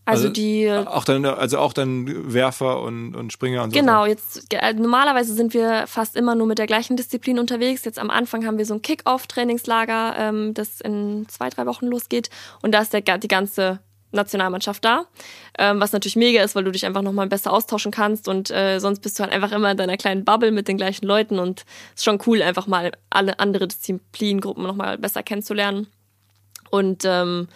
Also, Also, die. Auch dann, also auch dann Werfer und, und Springer und so. Genau, jetzt äh, normalerweise sind wir fast immer nur mit der gleichen Disziplin unterwegs. Jetzt am Anfang haben wir so ein Kick-Off-Trainingslager, ähm, das in zwei, drei Wochen losgeht. Und da ist der, die ganze Nationalmannschaft da. Ähm, was natürlich mega ist, weil du dich einfach nochmal besser austauschen kannst und äh, sonst bist du halt einfach immer in deiner kleinen Bubble mit den gleichen Leuten und ist schon cool, einfach mal alle andere Disziplingruppen nochmal besser kennenzulernen. Und ähm,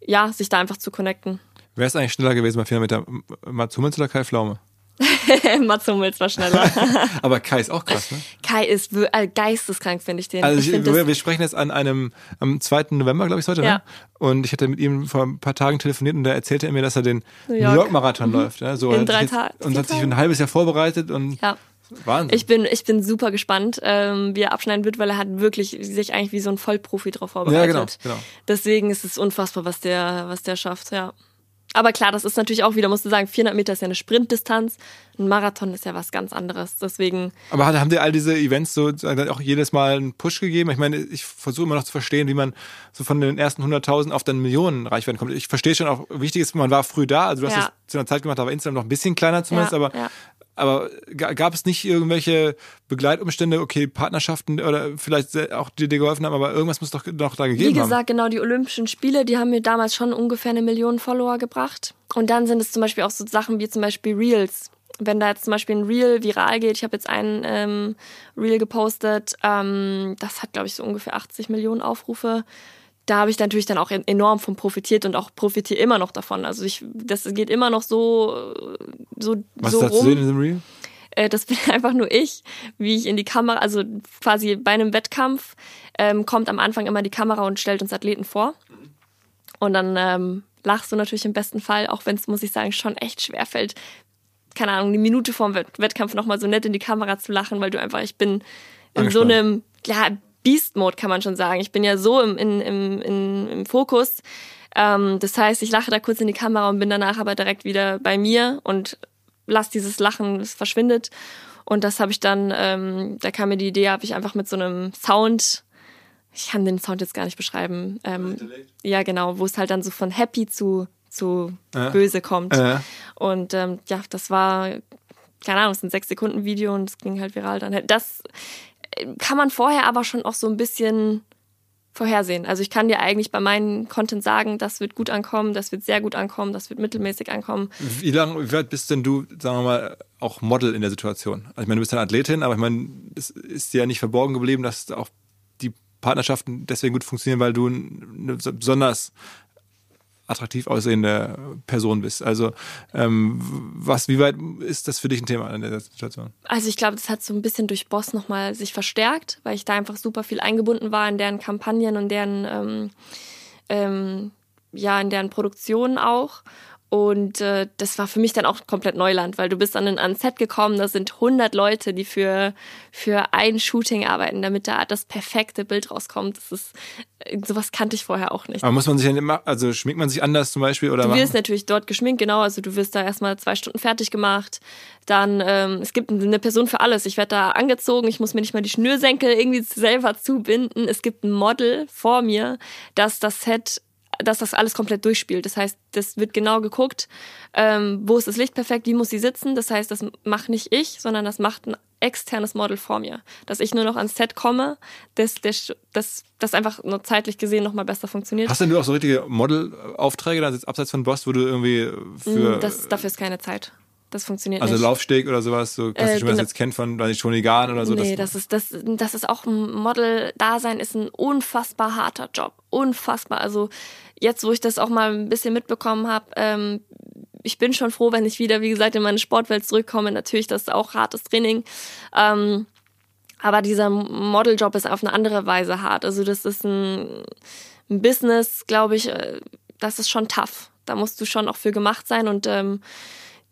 ja, sich da einfach zu connecten. Wer ist eigentlich schneller gewesen bei 400 Meter? Mats Hummels oder Kai Pflaume? Mats Hummels war schneller. Aber Kai ist auch krass, ne? Kai ist äh, geisteskrank, finde ich den. Also ich ich, wir, wir sprechen jetzt an einem am 2. November, glaube ich, heute, Ja. ne? Und ich hatte mit ihm vor ein paar Tagen telefoniert und da erzählte er mir, dass er den New New York. Marathon läuft. Ja? So, In drei sich jetzt- Ta- Und hat sich für Tagen? ein halbes Jahr vorbereitet und ja. Wahnsinn. Ich bin, ich bin super gespannt, ähm, wie er abschneiden wird, weil er hat wirklich sich eigentlich wie so ein Vollprofi drauf vorbereitet. Ja, genau, genau. Deswegen ist es unfassbar, was der, was der schafft, ja. Aber klar, das ist natürlich auch wieder, musst du sagen, 400 Meter ist ja eine Sprintdistanz. Ein Marathon ist ja was ganz anderes. Deswegen, Aber haben dir all diese Events so auch jedes Mal einen Push gegeben? Ich meine, ich versuche immer noch zu verstehen, wie man so von den ersten 100.000 auf dann Millionen Reichweiten kommt. Ich verstehe schon auch, wichtig ist, man war früh da. Also du hast Ja. das zu einer Zeit gemacht, da war Instagram noch ein bisschen kleiner zumindest, Ja, aber ja. Aber ga- gab es nicht irgendwelche Begleitumstände, okay, Partnerschaften oder vielleicht auch die dir geholfen haben, aber irgendwas muss doch noch da gegeben wie haben. gesagt, genau, die Olympischen Spiele, die haben mir damals schon ungefähr eine Million Follower gebracht. Und dann sind es zum Beispiel auch so Sachen wie zum Beispiel Reels. Wenn da jetzt zum Beispiel ein Reel viral geht, ich habe jetzt einen ähm, Reel gepostet, ähm, das hat, glaube ich, so ungefähr 80 Millionen Aufrufe. Da habe ich natürlich dann auch en- enorm von profitiert und auch profitiere immer noch davon. Also ich, das geht immer noch so, äh, so, Was so rum. in diesem Reel? Das bin einfach nur ich, wie ich in die Kamera, also quasi bei einem Wettkampf ähm, kommt am Anfang immer die Kamera und stellt uns Athleten vor. Und dann ähm, lachst du natürlich im besten Fall, auch wenn es, muss ich sagen, schon echt schwer fällt, keine Ahnung, eine Minute vorm Wett Wettkampf nochmal so nett in die Kamera zu lachen, weil du einfach, ich bin in so Angespannt. einem, ja, Beast-Mode kann man schon sagen. Ich bin ja so im, in, im, in, im Fokus. Ähm, das heißt, ich lache da kurz in die Kamera und bin danach aber direkt wieder bei mir und lass dieses Lachen, es verschwindet. Und das habe ich dann, ähm, da kam mir die Idee, habe ich einfach mit so einem Sound, ich kann den Sound jetzt gar nicht beschreiben, ähm, ja genau, wo es halt dann so von happy zu, zu Ja. böse kommt. Äh. Und ähm, ja, das war, keine Ahnung, es ist ein sechs Sekunden Video und es ging halt viral dann. Das äh, kann man vorher aber schon auch so ein bisschen vorhersehen. Also ich kann dir eigentlich bei meinem Content sagen, das wird gut ankommen, das wird sehr gut ankommen, das wird mittelmäßig ankommen. Wie lange, wie bist denn du, sagen wir mal, auch Model in der Situation? Also ich meine, du bist eine Athletin, aber ich meine, es ist dir ja nicht verborgen geblieben, dass auch die Partnerschaften deswegen gut funktionieren, weil du eine besonders attraktiv aussehende Person bist. Also ähm, was, wie weit ist das für dich ein Thema in der Situation? Also ich glaube, das hat so ein bisschen durch Boss nochmal sich verstärkt, weil ich da einfach super viel eingebunden war in deren Kampagnen und deren, ähm, ähm, ja, in deren Produktionen auch. Und äh, das war für mich dann auch komplett Neuland, weil du bist dann in- ans Set gekommen, da sind 100 Leute, die für, für ein Shooting arbeiten, damit da das perfekte Bild rauskommt. Das ist, äh, sowas kannte ich vorher auch nicht. Aber muss man sich dann immer, also schminkt man sich anders zum Beispiel oder Du wirst natürlich dort geschminkt, genau. Also du wirst da erstmal zwei Stunden fertig gemacht. Dann, ähm, es gibt eine Person für alles. Ich werde da angezogen, ich muss mir nicht mal die Schnürsenkel irgendwie selber zubinden. Es gibt ein Model vor mir, das das Set dass das alles komplett durchspielt. Das heißt, das wird genau geguckt, ähm, wo ist das Licht perfekt, wie muss sie sitzen. Das heißt, das macht nicht ich, sondern das macht ein externes Model vor mir. Dass ich nur noch ans Set komme, dass das, das, das einfach nur zeitlich gesehen nochmal besser funktioniert. Hast denn du auch so richtige Modelaufträge, also abseits von Boss, wo du irgendwie für... Mm, das, dafür ist keine Zeit. Das funktioniert also nicht. Also Laufsteg oder sowas, so klassisch, äh, wie man das jetzt kennt von weiß ich, Toni Garn oder so. Nee, das, das, ist, das, das ist auch ein Model-Dasein, ist ein unfassbar harter Job. Unfassbar. Also jetzt, wo ich das auch mal ein bisschen mitbekommen habe, ähm, ich bin schon froh, wenn ich wieder, wie gesagt, in meine Sportwelt zurückkomme. Natürlich, das ist auch hartes Training. Ähm, aber dieser Modeljob ist auf eine andere Weise hart. Also das ist ein, ein Business, glaube ich, äh, das ist schon tough. Da musst du schon auch für gemacht sein und ähm,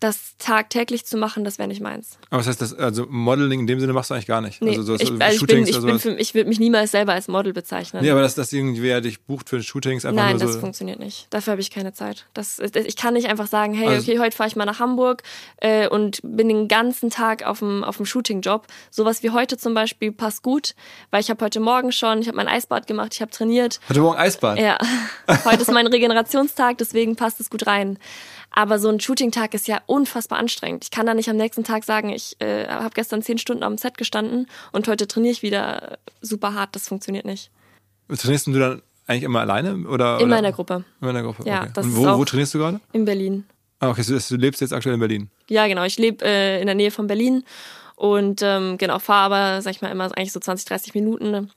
das tagtäglich zu machen, das wäre nicht meins. Aber was heißt das, also Modeling in dem Sinne machst du eigentlich gar nicht? Nee, also so ich, also ich, bin, ich, bin für, ich würde mich niemals selber als Model bezeichnen. Nee, aber dass, dass irgendwer dich bucht für Shootings einfach Nein, nur das funktioniert nicht. Dafür habe ich keine Zeit. Das, ich kann nicht einfach sagen, hey, also, okay, heute fahre ich mal nach Hamburg äh, und bin den ganzen Tag auf dem, auf dem Shooting-Job. Sowas wie heute zum Beispiel passt gut, weil ich habe heute Morgen schon, ich habe mein Eisbad gemacht, ich habe trainiert. Heute Morgen Eisbad? Ja. heute ist mein Regenerationstag, deswegen passt es gut rein. Aber so ein Shooting-Tag ist ja unfassbar anstrengend. Ich kann da nicht am nächsten Tag sagen, ich äh, habe gestern zehn Stunden am Set gestanden und heute trainiere ich wieder super hart. Das funktioniert nicht. Trainierst du dann eigentlich immer alleine? Oder, in meiner Gruppe. In meiner Gruppe, ja, okay. Und wo, wo trainierst du gerade? In Berlin. Ah, okay, du, du lebst jetzt aktuell in Berlin? Ja, genau. Ich lebe äh, in der Nähe von Berlin und ähm, genau, fahre aber, sag ich mal, immer eigentlich so 20, 30 Minuten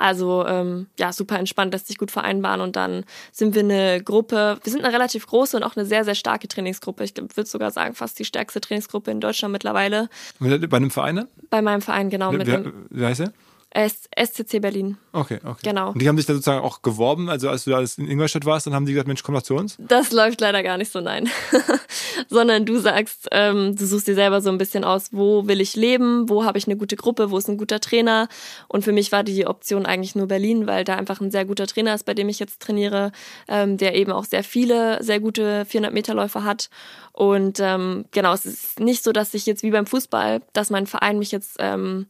also ähm, ja, super entspannt, lässt sich gut vereinbaren. Und dann sind wir eine Gruppe, wir sind eine relativ große und auch eine sehr, sehr starke Trainingsgruppe. Ich würde sogar sagen, fast die stärkste Trainingsgruppe in Deutschland mittlerweile. Bei einem Verein? Ne? Bei meinem Verein, genau. Wie, wie, wie heißt er? SCC Berlin. Okay, okay. Genau. Und die haben sich da sozusagen auch geworben, also als du da in Ingolstadt warst, dann haben die gesagt, Mensch, komm doch zu uns? Das läuft leider gar nicht so, nein. Sondern du sagst, ähm, du suchst dir selber so ein bisschen aus, wo will ich leben, wo habe ich eine gute Gruppe, wo ist ein guter Trainer. Und für mich war die Option eigentlich nur Berlin, weil da einfach ein sehr guter Trainer ist, bei dem ich jetzt trainiere, ähm, der eben auch sehr viele, sehr gute 400-Meter-Läufer hat. Und ähm, genau, es ist nicht so, dass ich jetzt wie beim Fußball, dass mein Verein mich jetzt... Ähm,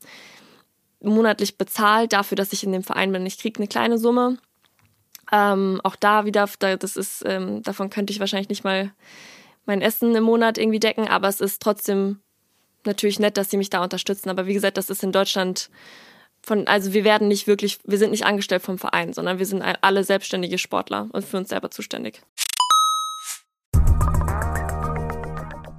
monatlich bezahlt dafür, dass ich in dem Verein bin. Ich kriege eine kleine Summe. Ähm, auch da wieder, das ist, ähm, davon könnte ich wahrscheinlich nicht mal mein Essen im Monat irgendwie decken, aber es ist trotzdem natürlich nett, dass sie mich da unterstützen. Aber wie gesagt, das ist in Deutschland von, also wir werden nicht wirklich, wir sind nicht angestellt vom Verein, sondern wir sind alle selbstständige Sportler und für uns selber zuständig.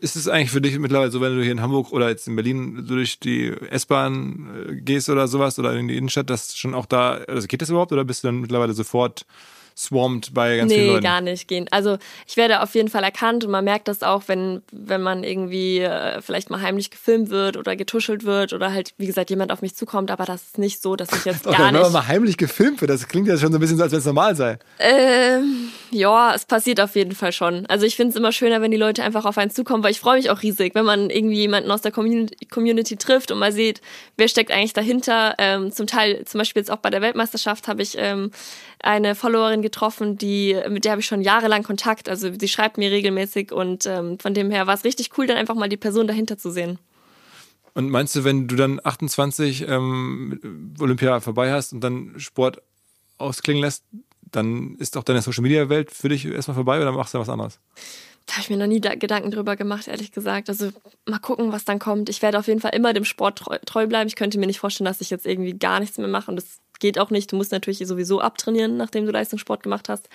Ist es eigentlich für dich mittlerweile so, wenn du hier in Hamburg oder jetzt in Berlin durch die S-Bahn äh, gehst oder sowas oder in die Innenstadt, dass schon auch da, also geht das überhaupt oder bist du dann mittlerweile sofort swarmed bei ganz nee, vielen Leuten. Nee, gar nicht gehen. Also ich werde auf jeden Fall erkannt und man merkt das auch, wenn, wenn man irgendwie äh, vielleicht mal heimlich gefilmt wird oder getuschelt wird oder halt, wie gesagt, jemand auf mich zukommt, aber das ist nicht so, dass ich jetzt gar okay, nicht... Wenn man mal heimlich gefilmt wird, das klingt ja schon so ein bisschen so, als wenn es normal sei. Ähm, ja, es passiert auf jeden Fall schon. Also ich finde es immer schöner, wenn die Leute einfach auf einen zukommen, weil ich freue mich auch riesig, wenn man irgendwie jemanden aus der Community, Community trifft und mal sieht, wer steckt eigentlich dahinter. Ähm, zum Teil, zum Beispiel jetzt auch bei der Weltmeisterschaft habe ich ähm, eine Followerin getroffen, die, mit der habe ich schon jahrelang Kontakt. Also sie schreibt mir regelmäßig und ähm, von dem her war es richtig cool, dann einfach mal die Person dahinter zu sehen. Und meinst du, wenn du dann 28 ähm, Olympia vorbei hast und dann Sport ausklingen lässt, dann ist auch deine Social Media Welt für dich erstmal vorbei oder machst du was anderes? Da habe ich mir noch nie Gedanken drüber gemacht, ehrlich gesagt. Also mal gucken, was dann kommt. Ich werde auf jeden Fall immer dem Sport treu, treu bleiben. Ich könnte mir nicht vorstellen, dass ich jetzt irgendwie gar nichts mehr mache und das geht auch nicht. Du musst natürlich sowieso abtrainieren, nachdem du Leistungssport gemacht hast.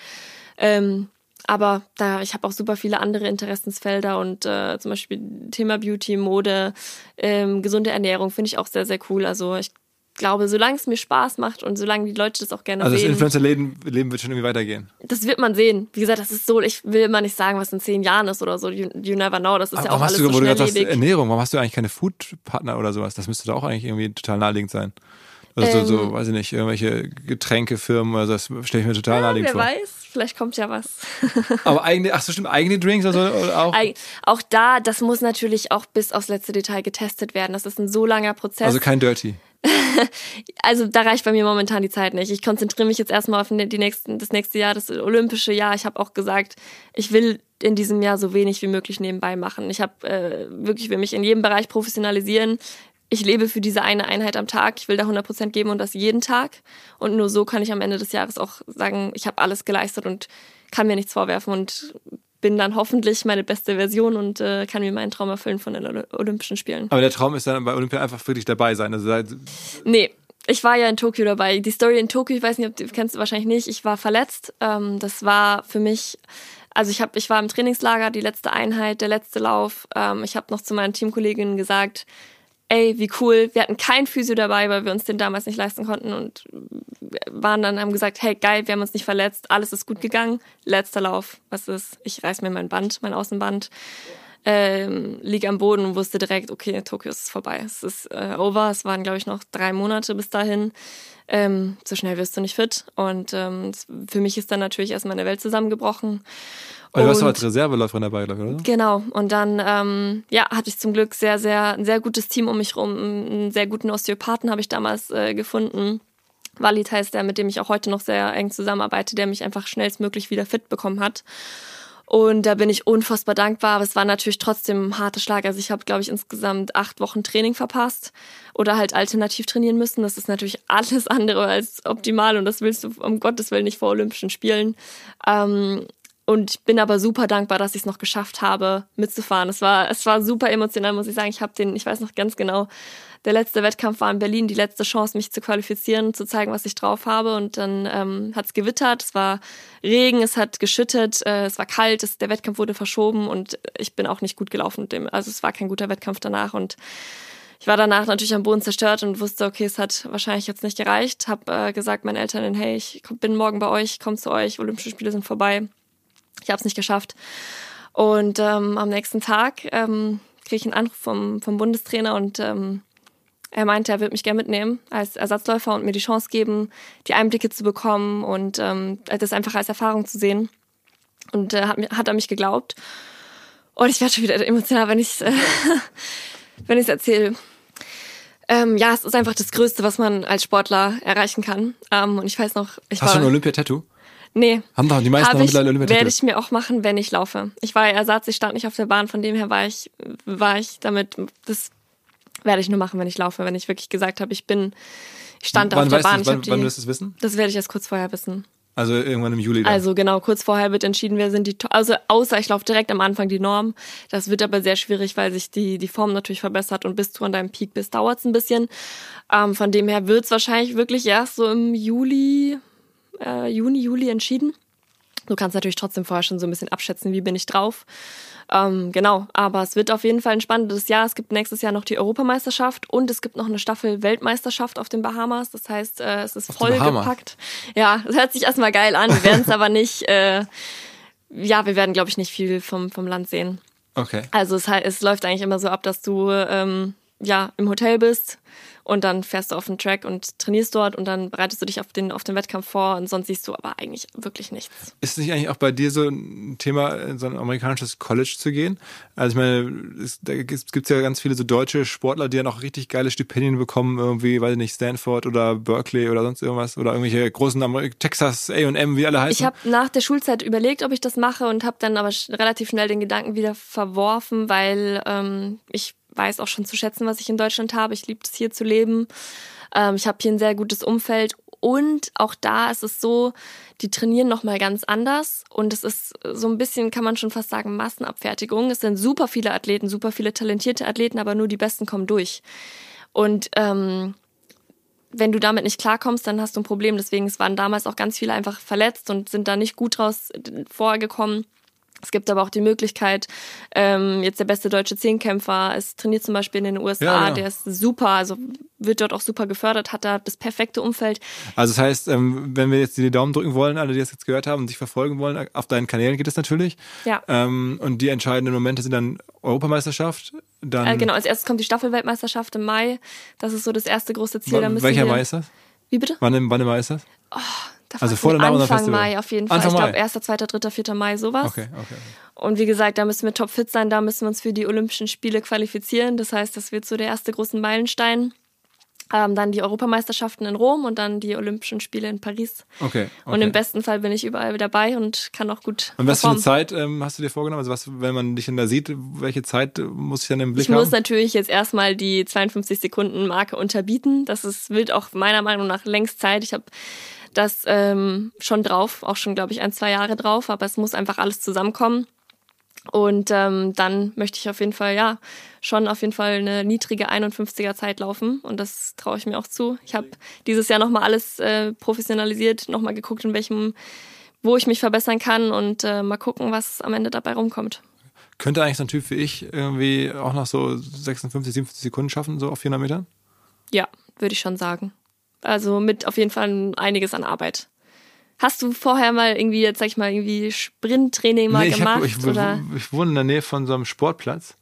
Ähm, aber da, ich habe auch super viele andere Interessensfelder und äh, zum Beispiel Thema Beauty, Mode, ähm, gesunde Ernährung finde ich auch sehr, sehr cool. Also ich glaube, solange es mir Spaß macht und solange die Leute das auch gerne Also das sehen. Influencer-Leben Leben wird schon irgendwie weitergehen. Das wird man sehen. Wie gesagt, das ist so, ich will immer nicht sagen, was in zehn Jahren ist oder so. You, you never know. Das ist ja warum auch hast alles du, so schnelllebig. Ernährung, warum hast du eigentlich keine Food-Partner oder sowas? Das müsste doch auch eigentlich irgendwie total naheliegend sein. Also so, so, Ähm. weiß ich nicht, irgendwelche Getränkefirmen, also das stelle ich mir total Ja, naheliegend wer vor. weiß, vielleicht kommt ja was. Aber eigene, ach so stimmt, eigene Drinks also auch? Eig- Auch da, das muss natürlich auch bis aufs letzte Detail getestet werden. Das ist ein so langer Prozess. Also kein Dirty. Also da reicht bei mir momentan die Zeit nicht. Ich konzentriere mich jetzt erstmal auf ne- die nächsten, das nächste Jahr, das olympische Jahr. Ich habe auch gesagt, ich will in diesem Jahr so wenig wie möglich nebenbei machen. Ich habe äh, wirklich will mich in jedem Bereich professionalisieren. Ich lebe für diese eine Einheit am Tag. Ich will da 100% geben und das jeden Tag. Und nur so kann ich am Ende des Jahres auch sagen, ich habe alles geleistet und kann mir nichts vorwerfen und bin dann hoffentlich meine beste Version und äh, kann mir meinen Traum erfüllen von den Oly- Olympischen Spielen. Aber der Traum ist dann bei Olympia einfach wirklich dabei sein. Also Nee, ich war ja in Tokio dabei. Die Story in Tokio, ich weiß nicht, ob du kennst du wahrscheinlich nicht. Ich war verletzt. Ähm, das war für mich, also ich habe, ich war im Trainingslager, die letzte Einheit, der letzte Lauf. Ähm, ich habe noch zu meinen Teamkolleginnen gesagt, ey, wie cool. Wir hatten kein Physio dabei, weil wir uns den damals nicht leisten konnten und waren dann, haben gesagt, hey, geil, wir haben uns nicht verletzt, alles ist gut gegangen. Letzter Lauf, was ist? Ich reiß mir mein Band, mein Außenband ähm, lieg am Boden und wusste direkt, okay, Tokio ist vorbei. Es ist äh, over. Es waren, glaube ich, noch drei Monate bis dahin. Ähm, so schnell wirst du nicht fit. Und ähm, für mich ist dann natürlich erstmal eine Welt zusammengebrochen. Weil du warst als Reserveläuferin dabei, glaube ich, oder? Genau. Und dann, ähm, ja, hatte ich zum Glück sehr, sehr, ein sehr gutes Team um mich rum. Einen sehr guten Osteopathen habe ich damals äh, gefunden. Walid heißt der, mit dem ich auch heute noch sehr eng zusammenarbeite, der mich einfach schnellstmöglich wieder fit bekommen hat. Und da bin ich unfassbar dankbar, aber es war natürlich trotzdem ein harter Schlag. Also ich habe, glaube ich, insgesamt acht Wochen Training verpasst oder halt alternativ trainieren müssen. Das ist natürlich alles andere als optimal und das willst du um Gottes Willen nicht vor Olympischen Spielen. Ähm, und ich bin aber super dankbar, dass ich es noch geschafft habe, mitzufahren. Es war, es war super emotional, muss ich sagen. Ich habe den, ich weiß noch ganz genau, der letzte Wettkampf war in Berlin, die letzte Chance, mich zu qualifizieren, zu zeigen, was ich drauf habe. Und dann ähm, hat es gewittert, es war Regen, es hat geschüttet, äh, es war kalt, es, der Wettkampf wurde verschoben und ich bin auch nicht gut gelaufen dem. Also es war kein guter Wettkampf danach und ich war danach natürlich am Boden zerstört und wusste, okay, es hat wahrscheinlich jetzt nicht gereicht. Hab äh, gesagt meinen Eltern, hey, ich komm- bin morgen bei euch, komm zu euch, Olympische Spiele sind vorbei. Ich habe es nicht geschafft. Und ähm, am nächsten Tag ähm, kriege ich einen Anruf vom, vom Bundestrainer und ähm, er meinte, er wird mich gerne mitnehmen als Ersatzläufer und mir die Chance geben, die Einblicke zu bekommen und ähm, das einfach als Erfahrung zu sehen. Und äh, hat, hat er mich geglaubt. Und ich werde schon wieder emotional, wenn ich äh, wenn ich es erzähle. Ähm, ja, es ist einfach das Größte, was man als Sportler erreichen kann. Ähm, und ich weiß noch, ich Hast du war ein Olympia-Tattoo? Nee, Haben doch die meisten ich, mittlerweile werde Olympia-Tattoos. ich mir auch machen, wenn ich laufe. Ich war ja Ersatz, ich stand nicht auf der Bahn, von dem her war ich, war ich damit, das werde ich nur machen, wenn ich laufe, wenn ich wirklich gesagt habe, ich bin, ich stand auf Wann, der weißt Bahn. du, ich wann, hab die, wann wirst du es wissen? das werde ich erst kurz vorher wissen. Also irgendwann im Juli dann. Also genau, kurz vorher wird entschieden, wer sind die, also außer ich laufe direkt am Anfang die Norm. Das wird aber sehr schwierig, weil sich die, die Form natürlich verbessert und bis du an deinem Peak bist, dauert es ein bisschen. Ähm, von dem her wird es wahrscheinlich wirklich erst so im Juli, äh, Juni, Juli entschieden. Du kannst natürlich trotzdem vorher schon so ein bisschen abschätzen, wie bin ich drauf. Ähm, genau, aber es wird auf jeden Fall ein spannendes Jahr. Es gibt nächstes Jahr noch die Europameisterschaft und es gibt noch eine Staffel Weltmeisterschaft auf den Bahamas. Das heißt, äh, es ist vollgepackt. Ja, das hört sich erstmal geil an. Wir werden es aber nicht, äh, ja, wir werden, glaube ich, nicht viel vom, vom Land sehen. okay. Also es, es läuft eigentlich immer so ab, dass du ähm, ja im Hotel bist und dann fährst du auf den Track und trainierst dort und dann bereitest du dich auf den, auf den Wettkampf vor und sonst siehst du aber eigentlich wirklich nichts. Ist es nicht eigentlich auch bei dir so ein Thema, in so ein amerikanisches College zu gehen? Also ich meine, es, da gibt es ja ganz viele so deutsche Sportler, die ja noch richtig geile Stipendien bekommen, irgendwie, weiß ich nicht, Stanford oder Berkeley oder sonst irgendwas oder irgendwelche großen Ameri Texas A&M, wie alle heißen. Ich habe nach der Schulzeit überlegt, ob ich das mache und habe dann aber relativ schnell den Gedanken wieder verworfen, weil ähm, ich weiß auch schon zu schätzen, was ich in Deutschland habe. Ich liebe es hier zu leben. Ähm, ich habe hier ein sehr gutes Umfeld und auch da ist es so, die trainieren noch mal ganz anders und es ist so ein bisschen, kann man schon fast sagen, Massenabfertigung. Es sind super viele Athleten, super viele talentierte Athleten, aber nur die Besten kommen durch. Und ähm, wenn du damit nicht klarkommst, dann hast du ein Problem. Deswegen es waren damals auch ganz viele einfach verletzt und sind da nicht gut draus äh, vorgekommen. Es gibt aber auch die Möglichkeit, ähm, jetzt der beste deutsche Zehnkämpfer, es trainiert zum Beispiel in den USA, Ja, genau. der ist super, also wird dort auch super gefördert, hat da das perfekte Umfeld. Also das heißt, ähm, wenn wir jetzt die Daumen drücken wollen, alle, die das jetzt gehört haben und dich verfolgen wollen, auf deinen Kanälen geht es natürlich. Ja. Ähm, und die entscheidenden Momente sind dann Europameisterschaft, dann Äh, genau, als erstes kommt die Staffelweltmeisterschaft im Mai. Das ist so das erste große Ziel. Da welcher wir, Mai ist das? Wie bitte? Wann im, wann im Mai ist das? Da Also vor unserem Anfang? Mai auf jeden Fall. Anfang ich glaube, Mai. 1., 2., 3., 4. Mai, sowas. Okay, okay. Und wie gesagt, da müssen wir topfit sein, da müssen wir uns für die Olympischen Spiele qualifizieren. Das heißt, das wird so der erste große Meilenstein. Ähm, dann die Europameisterschaften in Rom und dann die Olympischen Spiele in Paris. Okay. okay. Und im besten Fall bin ich überall dabei und kann auch gut Und was für eine. Zeit ähm, hast du dir vorgenommen? Also was, wenn man dich dann da sieht, welche Zeit äh, muss ich dann im Blick Ich muss haben? natürlich jetzt erstmal die 52 Sekunden Marke unterbieten. Das ist wild auch meiner Meinung nach längst Zeit. Ich habe das ähm, schon drauf, auch schon glaube ich ein, zwei Jahre drauf, aber es muss einfach alles zusammenkommen. Und ähm, dann möchte ich auf jeden Fall, ja, schon auf jeden Fall eine niedrige 51er Zeit laufen. Und das traue ich mir auch zu. Ich habe dieses Jahr nochmal alles äh, professionalisiert, nochmal geguckt, in welchem, wo ich mich verbessern kann und äh, mal gucken, was am Ende dabei rumkommt. Könnte eigentlich so ein Typ wie ich irgendwie auch noch so 56, 57 Sekunden schaffen, so auf 400 Metern? Ja, würde ich schon sagen. Also mit auf jeden Fall einiges an Arbeit. Hast du vorher mal irgendwie, jetzt sag ich mal, irgendwie Sprinttraining mal Nee, ich, gemacht? hab, ich, oder? ich wohne in der Nähe von so einem Sportplatz.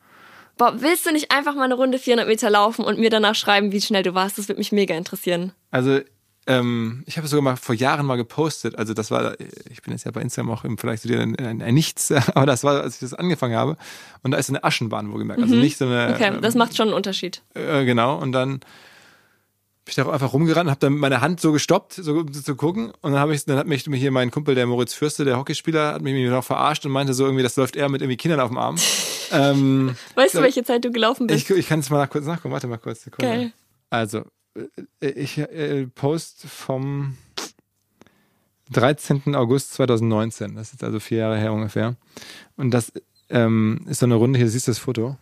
Boah, willst du nicht einfach mal eine Runde 400 Meter laufen und mir danach schreiben, wie schnell du warst? Das würde mich mega interessieren. Also ähm, ich habe sogar mal vor Jahren mal gepostet. Also das war, ich bin jetzt ja bei Instagram auch im Vergleich zu dir ein, ein, ein Nichts, aber das war, als ich das angefangen habe. Und da ist so eine Aschenbahn wohlgemerkt. Also nicht so eine. Mhm. Okay, das ähm, macht schon einen Unterschied. Äh, genau, und dann bin ich da einfach rumgerannt, habe dann meine Hand so gestoppt, so um zu gucken. Und dann, hab ich, dann hat mich hier mein Kumpel, der Moritz Fürste, der Hockeyspieler, hat mich noch verarscht und meinte so irgendwie, das läuft eher mit irgendwie Kindern auf dem Arm. ähm, Weißt du, welche Zeit du gelaufen bist? ich, ich kann es mal nach, kurz nachgucken, warte mal kurz. Sekunde. Geil. Also, äh, ich äh, Post vom 13. August 2019. Das ist also vier Jahre her ungefähr. Und das ähm, ist so eine Runde, hier siehst du das Foto.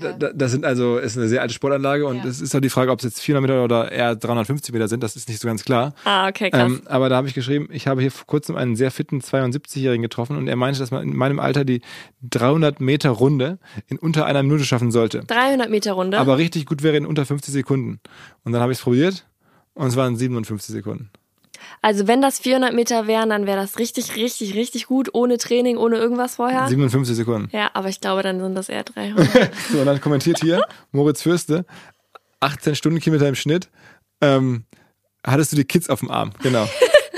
Da, da- das sind also, ist eine sehr alte Sportanlage und Ja. es ist auch die Frage, ob es jetzt 400 Meter oder eher 350 Meter sind, das ist nicht so ganz klar. Ah, okay, krass. Ähm, aber da habe ich geschrieben, ich habe hier vor kurzem einen sehr fitten 72-Jährigen getroffen und er meinte, dass man in meinem Alter die 300 Meter Runde in unter einer Minute schaffen sollte. 300 Meter Runde. Aber richtig gut wäre in unter 50 Sekunden. Und dann habe ich es probiert und es waren 57 Sekunden. Also wenn das 400 Meter wären, dann wäre das richtig, richtig, richtig gut, ohne Training, ohne irgendwas vorher. 57 Sekunden. Ja, aber ich glaube, dann sind das eher 300. So, und dann kommentiert hier Moritz Fürste, 18 Stundenkilometer im Schnitt. Ähm, hattest du die Kids auf dem Arm? Genau.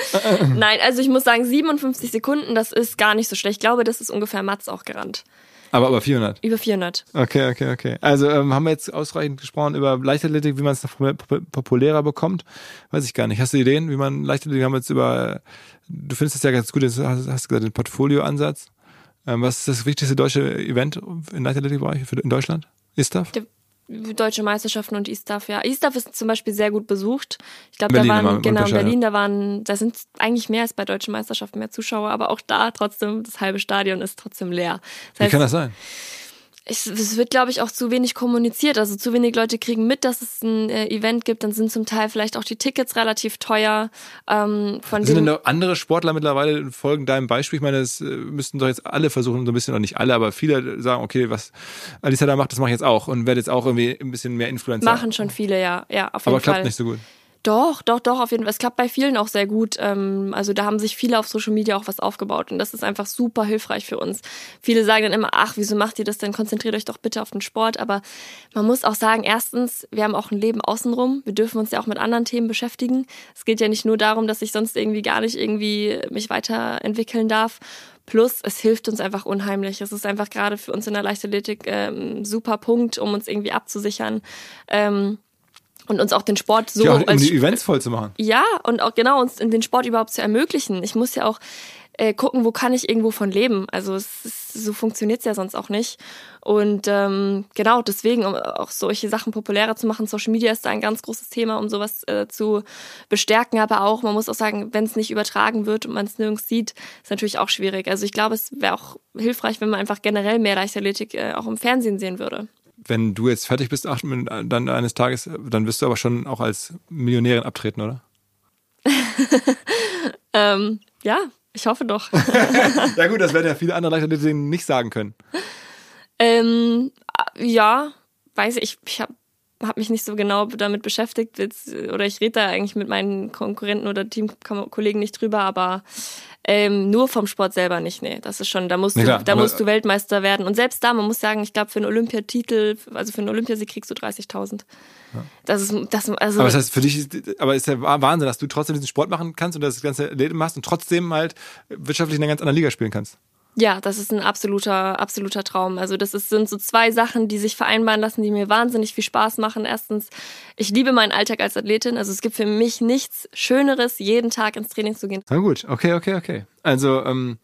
Nein, also ich muss sagen, 57 Sekunden, das ist gar nicht so schlecht. Ich glaube, das ist ungefähr Mats auch gerannt. Aber aber 400. Über 400. Okay, okay, okay. Also ähm, haben wir jetzt ausreichend gesprochen über Leichtathletik, wie man es noch pop- populärer bekommt? Weiß ich gar nicht. Hast du Ideen, wie man Leichtathletik haben wir jetzt über, du findest es ja ganz gut, hast, hast gesagt, den Portfolioansatz. Ähm, was ist das wichtigste deutsche Event im Leichtathletikbereich für- in Deutschland? ISTAF? Der- Deutsche Meisterschaften und ISTAF, ja. ISTAF ist zum Beispiel sehr gut besucht. Ich glaube, da waren, genau, in Berlin, da waren, da sind eigentlich mehr als bei deutschen Meisterschaften mehr Zuschauer, aber auch da trotzdem, das halbe Stadion ist trotzdem leer. Wie kann das sein? Es, es wird, glaube ich, auch zu wenig kommuniziert. Also zu wenig Leute kriegen mit, dass es ein äh, Event gibt. Dann sind zum Teil vielleicht auch die Tickets relativ teuer. Ähm, von Sind denn noch andere Sportler mittlerweile folgen deinem Beispiel? Ich meine, das äh, müssten doch jetzt alle versuchen, so ein bisschen, oder nicht alle, aber viele sagen, okay, was Alisa da macht, das mache ich jetzt auch und werde jetzt auch irgendwie ein bisschen mehr Influencer. machen schon viele, ja, ja, auf jeden aber klappt Fall. nicht so gut. Doch, doch, doch, auf jeden Fall. Es klappt bei vielen auch sehr gut. Ähm, also da haben sich viele auf Social Media auch was aufgebaut und das ist einfach super hilfreich für uns. Viele sagen dann immer, ach, wieso macht ihr das denn? Konzentriert euch doch bitte auf den Sport. Aber man muss auch sagen, erstens, wir haben auch ein Leben außenrum. Wir dürfen uns ja auch mit anderen Themen beschäftigen. Es geht ja nicht nur darum, dass ich sonst irgendwie gar nicht irgendwie mich weiterentwickeln darf. Plus, es hilft uns einfach unheimlich. Es ist einfach gerade für uns in der Leichtathletik ähm, ein super Punkt, um uns irgendwie abzusichern. Ähm, und uns auch den Sport so ja, um als die Events voll zu machen. ja, und auch genau, uns in den Sport überhaupt zu ermöglichen. Ich muss ja auch äh, gucken, wo kann ich irgendwo von leben. Also es ist, so funktioniert's ja sonst auch nicht. Und ähm, genau, deswegen, um auch solche Sachen populärer zu machen, Social Media ist da ein ganz großes Thema, um sowas äh, zu bestärken. Aber auch, man muss auch sagen, wenn es nicht übertragen wird und man es nirgends sieht, ist natürlich auch schwierig. Also ich glaube, es wäre auch hilfreich, wenn man einfach generell mehr Leichtathletik äh, auch im Fernsehen sehen würde. Wenn du jetzt fertig bist, ach, dann eines Tages, dann wirst du aber schon auch als Millionärin abtreten, oder? ähm, ja, ich hoffe doch. ja gut, das werden ja viele andere Leichtathleten nicht sagen können. Ähm, ja, weiß ich, ich habe hab mich nicht so genau damit beschäftigt jetzt, oder ich rede da eigentlich mit meinen Konkurrenten oder Teamkollegen nicht drüber, aber ähm, nur vom Sport selber nicht, nee. Das ist schon, da musst, nee, du, da musst du Weltmeister werden. Und selbst da, man muss sagen, ich glaube, für einen Olympiatitel, also für einen Olympiasieg kriegst du 30.000. Ja. Das ist, das, also. Aber das heißt, für dich, ist, aber ist ja Wahnsinn, dass du trotzdem diesen Sport machen kannst und das ganze Leben machst und trotzdem halt wirtschaftlich in einer ganz anderen Liga spielen kannst. Ja, das ist ein absoluter, absoluter Traum. Also das ist, sind so zwei Sachen, die sich vereinbaren lassen, die mir wahnsinnig viel Spaß machen. Erstens, ich liebe meinen Alltag als Athletin. Also es gibt für mich nichts Schöneres, jeden Tag ins Training zu gehen. Na gut, okay, okay, okay. Also ähm,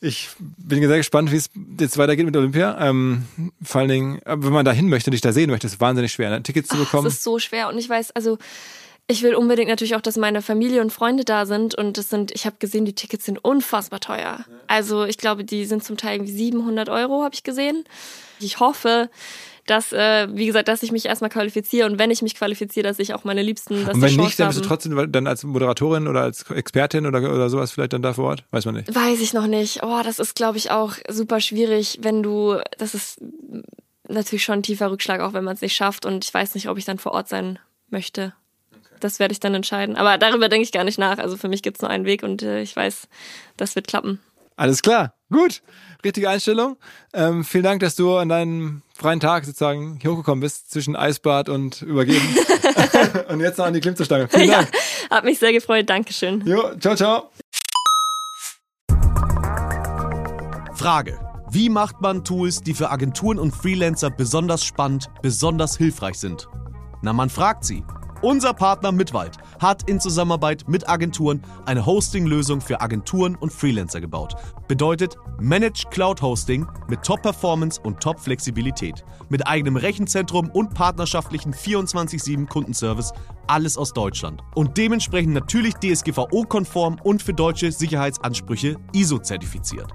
ich bin sehr gespannt, wie es jetzt weitergeht mit Olympia. Ähm, vor allen Dingen, wenn man da hin möchte und dich da sehen möchte, ist es wahnsinnig schwer, ne? Tickets zu bekommen. Es ist so schwer und ich weiß, also ich will unbedingt natürlich auch, dass meine Familie und Freunde da sind und das sind, ich habe gesehen, die Tickets sind unfassbar teuer. Also ich glaube, die sind zum Teil irgendwie 700 Euro, habe ich gesehen. Ich hoffe, dass, äh, wie gesagt, dass ich mich erstmal qualifiziere und wenn ich mich qualifiziere, dass ich auch meine Liebsten, dass Und wenn nicht, dann bist du trotzdem dann als Moderatorin oder als Expertin oder, oder sowas vielleicht dann da vor Ort? Weiß man nicht. Weiß ich noch nicht. Oh, das ist, glaube ich, auch super schwierig, wenn du, das ist natürlich schon ein tiefer Rückschlag, auch wenn man es nicht schafft und ich weiß nicht, ob ich dann vor Ort sein möchte das werde ich dann entscheiden. Aber darüber denke ich gar nicht nach. Also für mich gibt es nur einen Weg und äh, ich weiß, das wird klappen. Alles klar, gut. Richtige Einstellung. Ähm, vielen Dank, dass du an deinem freien Tag sozusagen hier hochgekommen bist, zwischen Eisbad und Übergeben. und jetzt noch an die Klimmzugstange. Vielen Dank. Ja, hat mich sehr gefreut. Dankeschön. Jo, ciao, ciao. Frage. Wie macht man Tools, die für Agenturen und Freelancer besonders spannend, besonders hilfreich sind? Na, man fragt sie. Unser Partner Mitwald hat in Zusammenarbeit mit Agenturen eine Hosting-Lösung für Agenturen und Freelancer gebaut. Bedeutet Managed Cloud Hosting mit Top-Performance und Top-Flexibilität. Mit eigenem Rechenzentrum und partnerschaftlichen 24-7 Kundenservice. Alles aus Deutschland. Und dementsprechend natürlich DSGVO-konform und für deutsche Sicherheitsansprüche ISO-zertifiziert.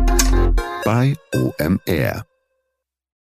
bei OMR.